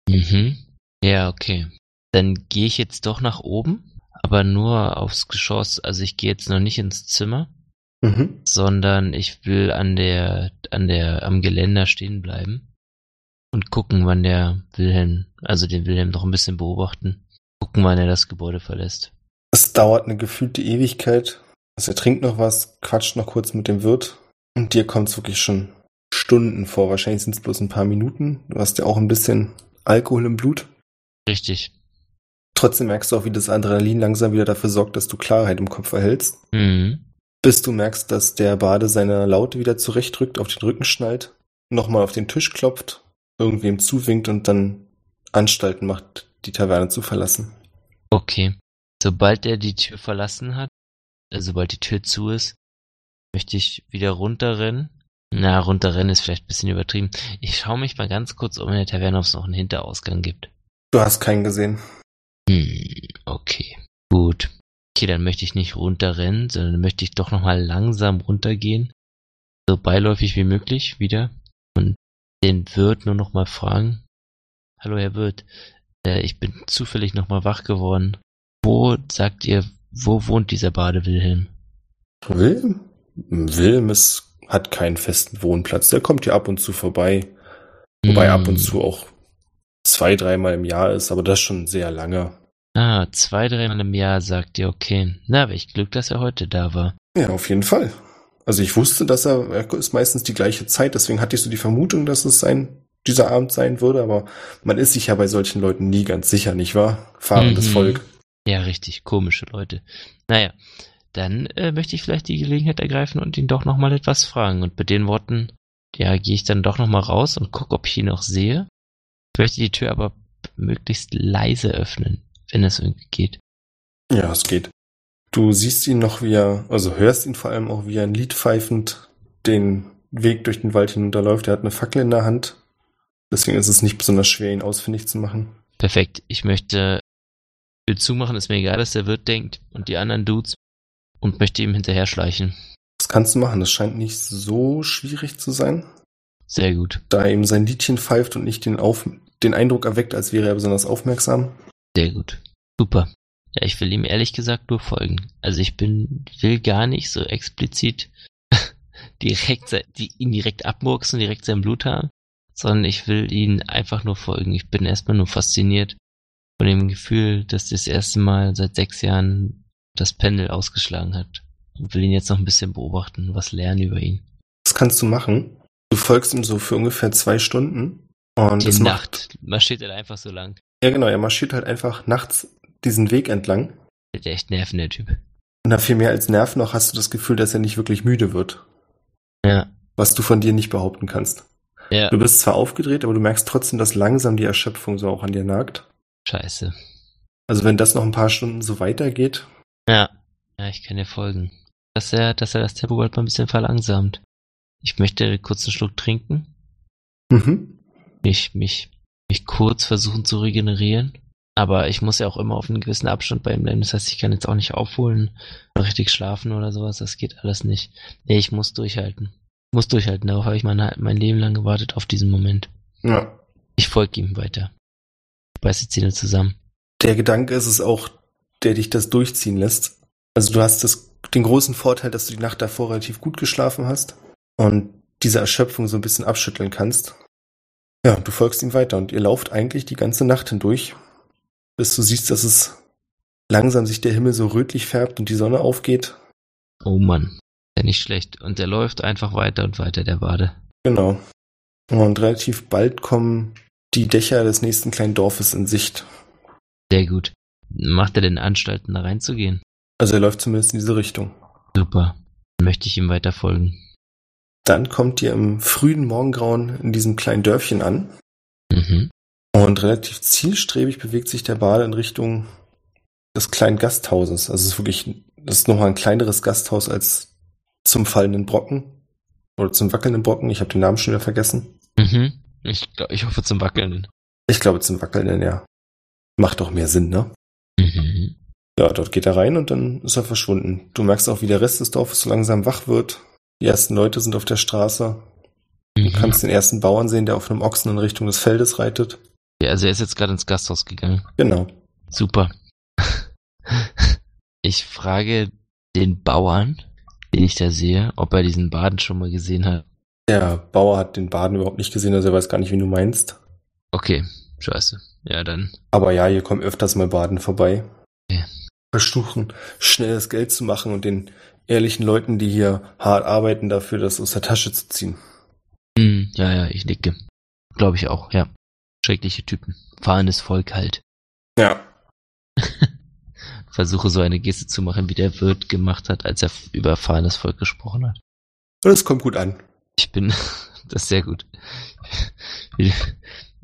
Mhm. Ja, okay. Dann gehe ich jetzt doch nach oben, aber nur aufs Geschoss. Also ich gehe jetzt noch nicht ins Zimmer, Mhm. sondern ich will an der, an der, am Geländer stehen bleiben und gucken, wann der Wilhelm, also den Wilhelm noch ein bisschen beobachten, gucken, wann er das Gebäude verlässt. Es dauert eine gefühlte Ewigkeit. Also er trinkt noch was, quatscht noch kurz mit dem Wirt. Und dir kommt es wirklich schon Stunden vor. Wahrscheinlich sind es bloß ein paar Minuten. Du hast ja auch ein bisschen Alkohol im Blut. Richtig. Trotzdem merkst du auch, wie das Adrenalin langsam wieder dafür sorgt, dass du Klarheit im Kopf erhältst. Mhm. Bis du merkst, dass der Bade seine Laute wieder zurechtdrückt, auf den Rücken schnallt, nochmal auf den Tisch klopft, irgendwem zuwinkt und dann Anstalten macht, die Taverne zu verlassen. Okay. Sobald er die Tür verlassen hat, also sobald die Tür zu ist, möchte ich wieder runterrennen. Na, runterrennen ist vielleicht ein bisschen übertrieben. Ich schaue mich mal ganz kurz um in der Taverne, ob es noch einen Hinterausgang gibt. Du hast keinen gesehen. Hm, okay. Gut. Okay, dann möchte ich nicht runterrennen, sondern möchte ich doch nochmal langsam runtergehen. So beiläufig wie möglich wieder. Und den Wirt nur nochmal fragen. Hallo, Herr Wirt. Äh, ich bin zufällig nochmal wach geworden. Wo, sagt ihr, wo wohnt dieser Bade Wilhelm? Wilm? Wilm ist, hat keinen festen Wohnplatz. Der kommt hier ab und zu vorbei. Wobei Hm. ab und zu auch zwei, dreimal im Jahr ist, aber das schon sehr lange. Ah, zwei, dreimal im Jahr, sagt ihr, okay. Na, welch Glück, dass er heute da war. Ja, auf jeden Fall. Also ich wusste, dass er, er ist meistens die gleiche Zeit, deswegen hatte ich so die Vermutung, dass es sein, dieser Abend sein würde, aber man ist sich ja bei solchen Leuten nie ganz sicher, nicht wahr? Fahrendes Mhm. Volk. Ja, richtig, komische Leute. Naja, dann äh, möchte ich vielleicht die Gelegenheit ergreifen und ihn doch nochmal etwas fragen. Und mit den Worten, ja, gehe ich dann doch nochmal raus und gucke, ob ich ihn noch sehe. Ich möchte die Tür aber möglichst leise öffnen, wenn es irgendwie geht. Ja, es geht. Du siehst ihn noch, wie er, also hörst ihn vor allem auch, wie er ein Lied pfeifend den Weg durch den Wald hinunterläuft. Er hat eine Fackel in der Hand. Deswegen ist es nicht besonders schwer, ihn ausfindig zu machen. Perfekt. Ich möchte Tür zumachen, ist mir egal, dass der Wirt denkt und die anderen Dudes und möchte ihm hinterher schleichen. Das kannst du machen. Das scheint nicht so schwierig zu sein, Sehr gut. da er eben sein Liedchen pfeift und nicht den, Auf den Eindruck erweckt, als wäre er besonders aufmerksam. Sehr gut. Super. Ja, ich will ihm ehrlich gesagt nur folgen. Also ich bin, will gar nicht so explizit direkt, die, ihn direkt abmurksen, direkt sein Blut haben, sondern ich will ihn einfach nur folgen. Ich bin erstmal nur fasziniert von dem Gefühl, dass das erste Mal seit sechs Jahren das Pendel ausgeschlagen hat. Und will ihn jetzt noch ein bisschen beobachten, was lernen über ihn. Das kannst du machen. Du folgst ihm so für ungefähr zwei Stunden. Und Die macht, Nacht marschiert er einfach so lang. ja genau, er marschiert halt einfach nachts diesen Weg entlang. Der hat echt Nerven, der Typ. Und da viel mehr als Nerven noch hast du das Gefühl, dass er nicht wirklich müde wird. Ja. Was du von dir nicht behaupten kannst. Ja. Du bist zwar aufgedreht, aber du merkst trotzdem, dass langsam die Erschöpfung so auch an dir nagt. Scheiße. Also wenn das noch ein paar Stunden so weitergeht, Ja. Ja, ich kann dir folgen. Dass er, dass er das Tempo bald mal ein bisschen verlangsamt. Ich möchte kurz einen Schluck trinken, mhm. mich, mich, mich kurz versuchen zu regenerieren. Aber ich muss ja auch immer auf einen gewissen Abstand bei ihm bleiben. Das heißt, ich kann jetzt auch nicht aufholen, richtig schlafen oder sowas. Das geht alles nicht. Nee, ich muss durchhalten. Ich muss durchhalten. Darauf habe ich mein, mein Leben lang gewartet, auf diesen Moment. ja. Ich folge ihm weiter. Ich beiß die Zähne zusammen. Der Gedanke ist es auch, der dich das durchziehen lässt. Also du hast das, den großen Vorteil, dass du die Nacht davor relativ gut geschlafen hast und diese Erschöpfung so ein bisschen abschütteln kannst. Ja, du folgst ihm weiter und ihr lauft eigentlich die ganze Nacht hindurch, bis du siehst, dass es langsam sich der Himmel so rötlich färbt und die Sonne aufgeht. Oh Mann. Ja, nicht schlecht. Und er läuft einfach weiter und weiter, der Bade. Genau. Und relativ bald kommen die Dächer des nächsten kleinen Dorfes in Sicht. Sehr gut. Macht er denn Anstalten, da reinzugehen? Also er läuft zumindest in diese Richtung. Super. Dann möchte ich ihm weiter folgen. Dann kommt ihr im frühen Morgengrauen in diesem kleinen Dörfchen an. Mhm. Und relativ zielstrebig bewegt sich der Bade in Richtung des kleinen Gasthauses. Also es ist wirklich, das ist nochmal ein kleineres Gasthaus als zum fallenden Brocken. Oder zum wackelnden Brocken. Ich habe den Namen schon wieder vergessen. Mhm. Ich, glaub, ich hoffe zum Wackelnden. Ich glaube zum wackelnden, ja. Macht doch mehr Sinn, ne? Mhm. Ja, dort geht er rein und dann ist er verschwunden. Du merkst auch, wie der Rest des Dorfes so langsam wach wird. Die ersten Leute sind auf der Straße. Du Mhm. kannst den ersten Bauern sehen, der auf einem Ochsen in Richtung des Feldes reitet. Ja, also er ist jetzt gerade ins Gasthaus gegangen. Genau. Super. Ich frage den Bauern, den ich da sehe, ob er diesen Baden schon mal gesehen hat. Der Bauer hat den Baden überhaupt nicht gesehen, also er weiß gar nicht, wie du meinst. Okay, scheiße. Ja, dann. Aber ja, hier kommen öfters mal Baden vorbei. Ja. Versuchen, schnelles Geld zu machen und den ehrlichen Leuten, die hier hart arbeiten, dafür das aus der Tasche zu ziehen. Hm, ja, ja, ich nicke. Glaube ich auch, ja. Schreckliche Typen. Fahrendes Volk halt. Ja. Versuche so eine Geste zu machen, wie der Wirt gemacht hat, als er über fahrendes Volk gesprochen hat. Das kommt gut an. Ich bin, das ist sehr gut.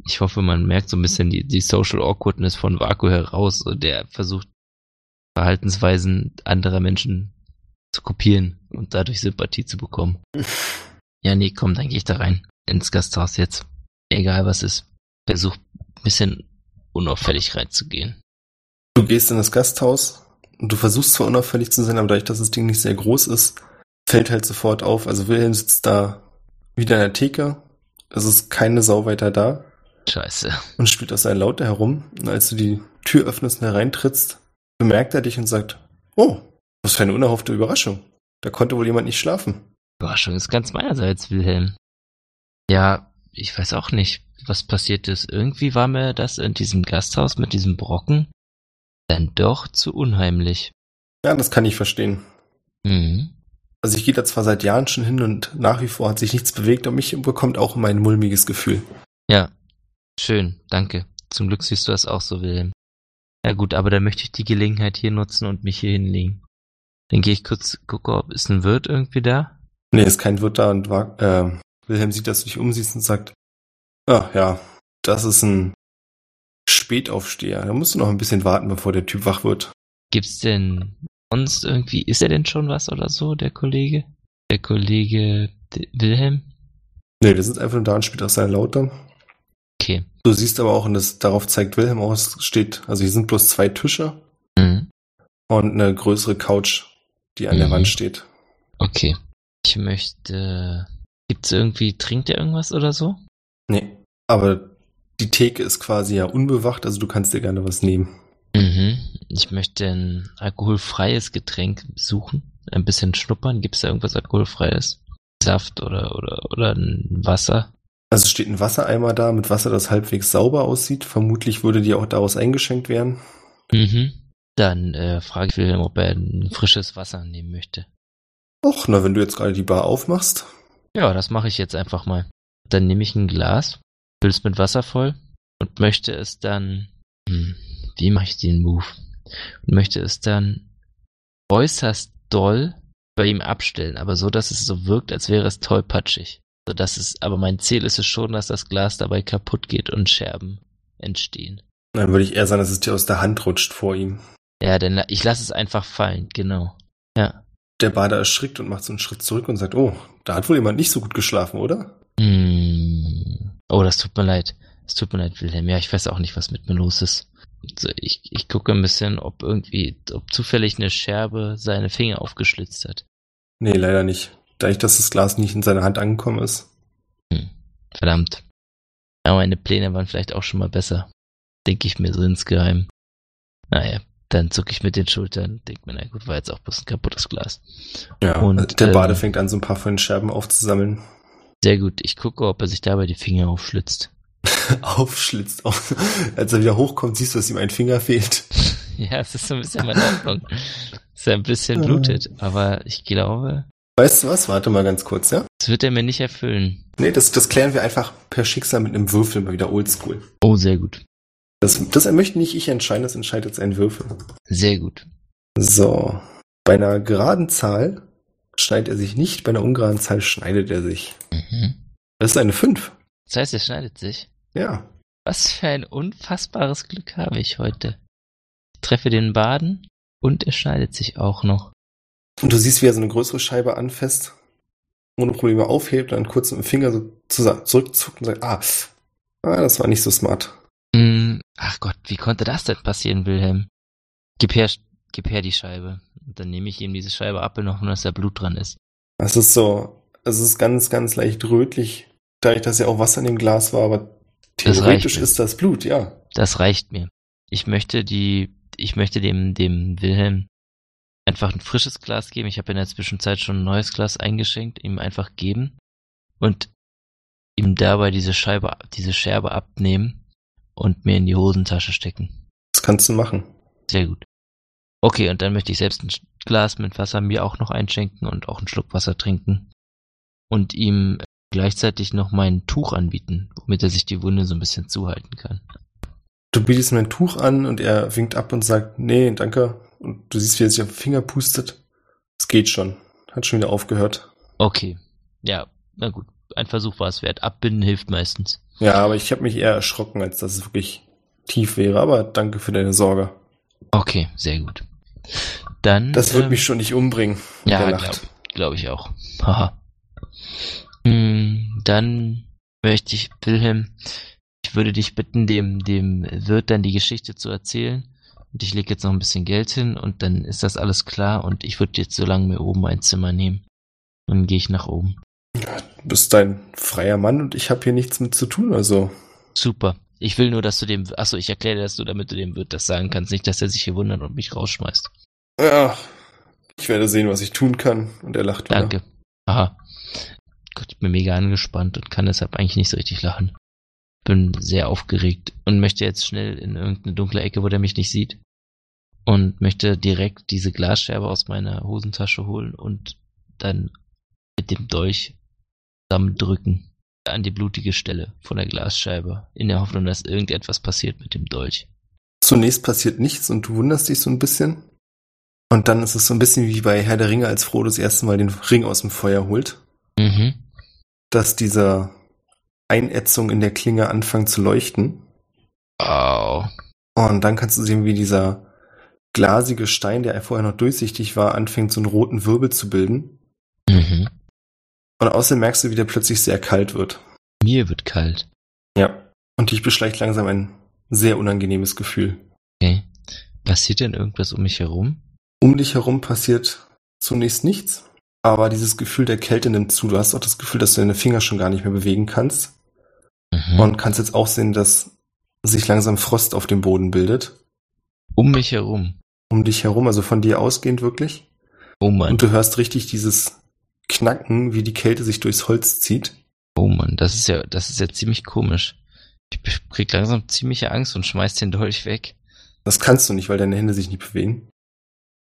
Ich hoffe, man merkt so ein bisschen die, die Social Awkwardness von Vaku heraus der versucht, Verhaltensweisen anderer Menschen zu kopieren und dadurch Sympathie zu bekommen. Ja, nee, komm, dann gehe ich da rein. Ins Gasthaus jetzt. Egal was ist. Versuch ein bisschen unauffällig reinzugehen. Du gehst in das Gasthaus und du versuchst zwar unauffällig zu sein, aber dadurch, dass das Ding nicht sehr groß ist, fällt halt sofort auf. Also Wilhelm sitzt da wieder in der Theke. Es ist keine Sau weiter da Scheiße. und spielt aus seiner Laute herum. Und als du die Tür öffnest und hereintrittst, bemerkt er dich und sagt, oh, was für eine unerhoffte Überraschung. Da konnte wohl jemand nicht schlafen. Überraschung ist ganz meinerseits, Wilhelm. Ja, ich weiß auch nicht, was passiert ist. Irgendwie war mir das in diesem Gasthaus mit diesem Brocken dann doch zu unheimlich. Ja, das kann ich verstehen. Mhm. Also ich gehe da zwar seit Jahren schon hin und nach wie vor hat sich nichts bewegt, aber mich bekommt auch immer ein mulmiges Gefühl. Ja, schön, danke. Zum Glück siehst du das auch so, Wilhelm. Ja gut, aber dann möchte ich die Gelegenheit hier nutzen und mich hier hinlegen. Dann gehe ich kurz, gucke, ob ist ein Wirt irgendwie da? Nee, ist kein Wirt da und war, äh, Wilhelm sieht, dass du dich umsiehst und sagt, ah ja, das ist ein Spätaufsteher. Da musst du noch ein bisschen warten, bevor der Typ wach wird. Gibt's denn sonst irgendwie, ist er denn schon was oder so, der Kollege? Der Kollege Wilhelm? Nee, der sitzt einfach nur da und spielt aus seiner Laute. Okay. Du siehst aber auch, und das darauf zeigt Wilhelm auch, es steht, also hier sind bloß zwei Tische Mhm. und eine größere Couch, die an der Mhm. Wand steht. Okay. Ich möchte. Gibt's irgendwie, trinkt er irgendwas oder so? Nee, aber die Theke ist quasi ja unbewacht, also du kannst dir gerne was nehmen. Mhm. Ich möchte ein alkoholfreies Getränk suchen. Ein bisschen schnuppern. Gibt's da irgendwas alkoholfreies? Saft oder, oder, oder ein Wasser? Also es steht ein Wassereimer da mit Wasser, das halbwegs sauber aussieht. Vermutlich würde dir auch daraus eingeschenkt werden. Mhm. Dann äh, frage ich Wilhelm, ob er ein frisches Wasser nehmen möchte. Och, na, wenn du jetzt gerade die Bar aufmachst. Ja, das mache ich jetzt einfach mal. Dann nehme ich ein Glas, füll's mit Wasser voll und möchte es dann. Hm, wie mache ich den Move? Und möchte es dann äußerst doll bei ihm abstellen, aber so, dass es so wirkt, als wäre es tollpatschig. So dass es, aber mein Ziel ist es schon, dass das Glas dabei kaputt geht und Scherben entstehen. Dann würde ich eher sagen, dass es dir aus der Hand rutscht vor ihm. Ja, denn ich lasse es einfach fallen, genau. Ja. Der Bader erschrickt und macht so einen Schritt zurück und sagt, oh, da hat wohl jemand nicht so gut geschlafen, oder? Hm. Oh, das tut mir leid. Es tut mir leid, Wilhelm. Ja, ich weiß auch nicht, was mit mir los ist. So, ich, ich gucke ein bisschen, ob irgendwie, ob zufällig eine Scherbe seine Finger aufgeschlitzt hat. Nee, leider nicht. Dadurch, dass das Glas nicht in seiner Hand angekommen ist. Hm. Verdammt. Aber meine Pläne waren vielleicht auch schon mal besser. Denke ich mir so insgeheim. Naja, dann zucke ich mit den Schultern, denk mir, na gut, war jetzt auch bloß ein kaputtes Glas. Ja, Und, also der Bade ähm, fängt an, so ein paar von den Scherben aufzusammeln. Sehr gut, ich gucke, ob er sich dabei die Finger aufschlitzt. Aufschlitzt. Auf. Als er wieder hochkommt, siehst du, dass ihm ein Finger fehlt. Ja, es ist so ein bisschen meine Hoffnung. Dass er ein bisschen blutet, aber ich glaube, Weißt du was? Warte mal ganz kurz, ja? das wird er mir nicht erfüllen. Nee, das, das klären wir einfach per Schicksal mit einem Würfel mal wieder oldschool. Oh, sehr gut. Das, das möchte nicht ich entscheiden, das entscheidet jetzt ein Würfel. Sehr gut. So. Bei einer geraden Zahl schneidet er sich nicht, bei einer ungeraden Zahl schneidet er sich. Mhm. Das ist eine 5. Das heißt, er schneidet sich. Ja. Was für ein unfassbares Glück habe ich heute. Ich treffe den Baden und er schneidet sich auch noch. Und du siehst, wie er so eine größere Scheibe anfasst, ohne Probleme aufhebt, dann kurz mit dem Finger so zurückzuckt und sagt, ah, ah, das war nicht so smart. Mm, ach Gott, wie konnte das denn passieren, Wilhelm? Gib her, gib her die Scheibe. Und dann nehme ich ihm diese Scheibe ab und noch, dass da Blut dran ist. Es ist so, es ist ganz, ganz leicht rötlich, dadurch, dass ja auch Wasser in dem Glas war, aber theoretisch das ist das Blut, ja. Das reicht mir. Ich möchte die, ich möchte dem, dem Wilhelm einfach ein frisches Glas geben. Ich habe in der Zwischenzeit schon ein neues Glas eingeschenkt, ihm einfach geben und ihm dabei diese Scheibe, diese Scherbe abnehmen und mir in die Hosentasche stecken. Das kannst du machen. Sehr gut. Okay, und dann möchte ich selbst ein Glas mit Wasser mir auch noch einschenken und auch einen Schluck Wasser trinken und ihm gleichzeitig noch mein Tuch anbieten, womit er sich die Wunde so ein bisschen zuhalten kann. Du bietest mir ein Tuch an und er winkt ab und sagt, nee, danke. Und du siehst, wie er sich auf den Finger pustet. Es geht schon. Hat schon wieder aufgehört. Okay. Ja, na gut. Ein Versuch war es wert. Abbinden hilft meistens. Ja, aber ich habe mich eher erschrocken, als dass es wirklich tief wäre. Aber danke für deine Sorge. Okay, sehr gut. Dann. Das wird ähm, mich schon nicht umbringen. Ja, glaube glaub ich auch. Haha. hm, dann möchte ich, Wilhelm, ich würde dich bitten, dem, dem Wirt dann die Geschichte zu erzählen. Und ich lege jetzt noch ein bisschen Geld hin und dann ist das alles klar und ich würde jetzt so lange mir oben ein Zimmer nehmen. Und dann gehe ich nach oben. Du bist ein freier Mann und ich habe hier nichts mit zu tun, also. Super. Ich will nur, dass du dem, achso, ich erkläre das nur, damit du dem Wirt das sagen kannst, nicht, dass er sich hier wundert und mich rausschmeißt. Ja, ich werde sehen, was ich tun kann. Und er lacht wieder. Danke. Aha. Gott, ich bin mega angespannt und kann deshalb eigentlich nicht so richtig lachen bin sehr aufgeregt und möchte jetzt schnell in irgendeine dunkle Ecke, wo der mich nicht sieht. Und möchte direkt diese Glasscherbe aus meiner Hosentasche holen und dann mit dem Dolch zusammendrücken an die blutige Stelle von der Glasscheibe, in der Hoffnung, dass irgendetwas passiert mit dem Dolch. Zunächst passiert nichts und du wunderst dich so ein bisschen. Und dann ist es so ein bisschen wie bei Herr der Ringe, als Frodo das erste Mal den Ring aus dem Feuer holt. Mhm. Dass dieser Einätzung in der Klinge anfangen zu leuchten. Oh. Und dann kannst du sehen, wie dieser glasige Stein, der vorher noch durchsichtig war, anfängt so einen roten Wirbel zu bilden. Mhm. Und außerdem merkst du, wie der plötzlich sehr kalt wird. Mir wird kalt. Ja. Und dich beschleicht langsam ein sehr unangenehmes Gefühl. Okay. Passiert denn irgendwas um mich herum? Um dich herum passiert zunächst nichts. Aber dieses Gefühl der Kälte nimmt zu. Du hast auch das Gefühl, dass du deine Finger schon gar nicht mehr bewegen kannst. Mhm. Und kannst jetzt auch sehen, dass sich langsam Frost auf dem Boden bildet. Um mich herum. Um dich herum, also von dir ausgehend wirklich. Oh Mann. Und du hörst richtig dieses Knacken, wie die Kälte sich durchs Holz zieht. Oh Mann, das ist ja, das ist ja ziemlich komisch. Ich krieg langsam ziemliche Angst und schmeiß den Dolch weg. Das kannst du nicht, weil deine Hände sich nicht bewegen.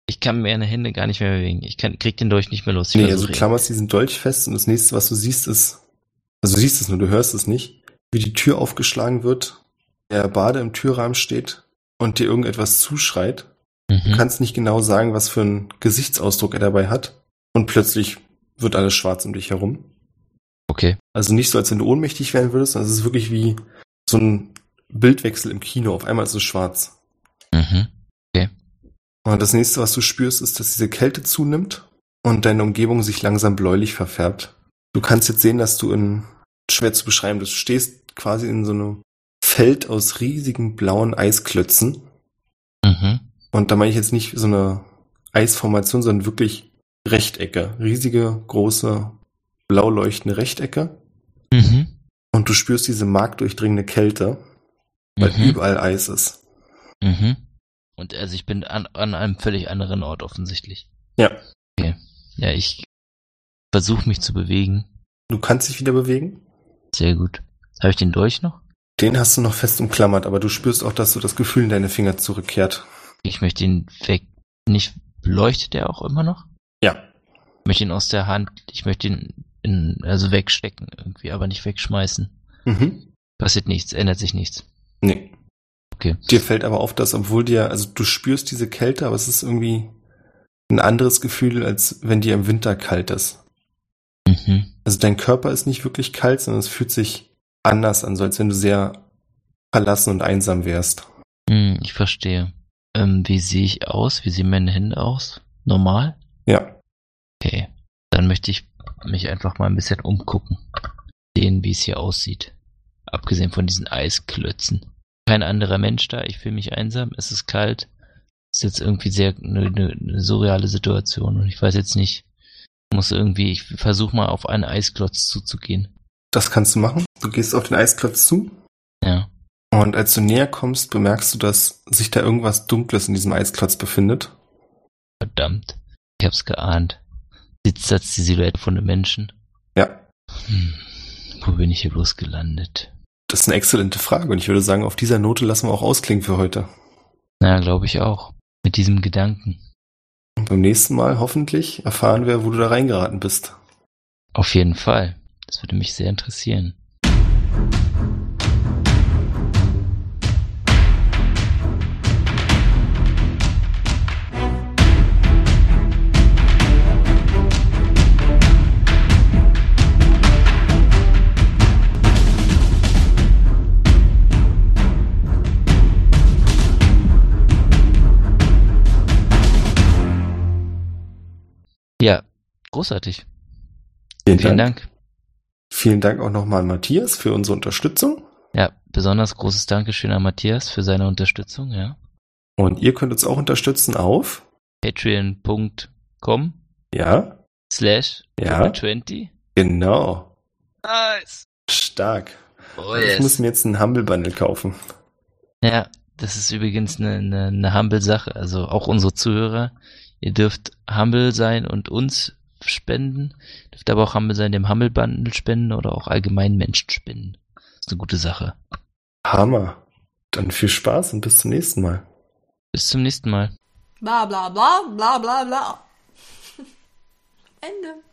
Ich kann meine Hände gar nicht mehr bewegen. Ich kann, krieg den Dolch nicht mehr los. Ich nee, also du klammerst diesen Dolch fest und das nächste, was du siehst, ist, also du siehst es nur, du hörst es nicht, wie die Tür aufgeschlagen wird, der Bade im Türrahmen steht und dir irgendetwas zuschreit. Mhm. Du kannst nicht genau sagen, was für einen Gesichtsausdruck er dabei hat. Und plötzlich wird alles schwarz um dich herum. Okay. Also nicht so, als wenn du ohnmächtig werden würdest, sondern es ist wirklich wie so ein Bildwechsel im Kino. Auf einmal ist es schwarz. Mhm. Okay. Und das nächste, was du spürst, ist, dass diese Kälte zunimmt und deine Umgebung sich langsam bläulich verfärbt. Du kannst jetzt sehen, dass du in schwer zu beschreiben. Du stehst quasi in so einem Feld aus riesigen blauen Eisklötzen. Mhm. Und da meine ich jetzt nicht so eine Eisformation, sondern wirklich Rechtecke. Riesige, große, blau leuchtende Rechtecke. Mhm. Und du spürst diese markdurchdringende Kälte, weil mhm. überall Eis ist. Mhm. Und also ich bin an, an einem völlig anderen Ort offensichtlich. Ja. Okay. Ja, ich versuche mich zu bewegen. Du kannst dich wieder bewegen? Sehr gut. Habe ich den Dolch noch? Den hast du noch fest umklammert, aber du spürst auch, dass du das Gefühl in deine Finger zurückkehrt. Ich möchte ihn weg. Nicht leuchtet er auch immer noch? Ja. Ich möchte ihn aus der Hand, ich möchte ihn in, also wegstecken irgendwie, aber nicht wegschmeißen. Mhm. Passiert nichts, ändert sich nichts. Nee. Okay. Dir fällt aber auf, dass obwohl dir, also du spürst diese Kälte, aber es ist irgendwie ein anderes Gefühl, als wenn dir im Winter kalt ist. Mhm. Also dein Körper ist nicht wirklich kalt, sondern es fühlt sich anders an, so als wenn du sehr verlassen und einsam wärst. Hm, ich verstehe. Ähm, wie sehe ich aus? Wie sehen meine Hände aus? Normal? Ja. Okay. Dann möchte ich mich einfach mal ein bisschen umgucken. Sehen, wie es hier aussieht. Abgesehen von diesen Eisklötzen. Kein anderer Mensch da, ich fühle mich einsam, es ist kalt. Es ist jetzt irgendwie sehr eine, eine surreale Situation und ich weiß jetzt nicht. Ich muss irgendwie, ich versuche mal auf einen Eisklotz zuzugehen. Das kannst du machen. Du gehst auf den Eisklotz zu Ja. und als du näher kommst, bemerkst du, dass sich da irgendwas Dunkles in diesem Eisklotz befindet. Verdammt. Ich hab's geahnt. Sitzt das die Silhouette von einem Menschen? Ja, Hm. Wo bin ich hier bloß gelandet? das ist eine exzellente Frage und ich würde sagen, auf dieser Note lassen wir auch ausklingen für heute. Na, glaube ich auch. Mit diesem Gedanken. Beim nächsten Mal hoffentlich erfahren wir, wo du da reingeraten bist. Auf jeden Fall. Das würde mich sehr interessieren. Großartig. Vielen Dank. Vielen Dank auch nochmal an Matthias für unsere Unterstützung. Ja, besonders großes Dankeschön an Matthias für seine Unterstützung, ja. Und ihr könnt uns auch unterstützen auf, Patreon.com ja, slash Ja. 20. genau, Nice. stark. Oh Ich muss mir jetzt einen Humble Bundle kaufen. Ja, das ist übrigens eine, eine, eine humble Sache. Also auch unsere Zuhörer, ihr dürft humble sein und uns spenden, dürft aber auch humble sein, dem Bundle spenden oder auch allgemein Menschen spenden. Das ist eine gute Sache. Hammer. Dann viel Spaß und bis zum nächsten Mal. Bis zum nächsten Mal. Bla bla bla bla bla bla. Ende.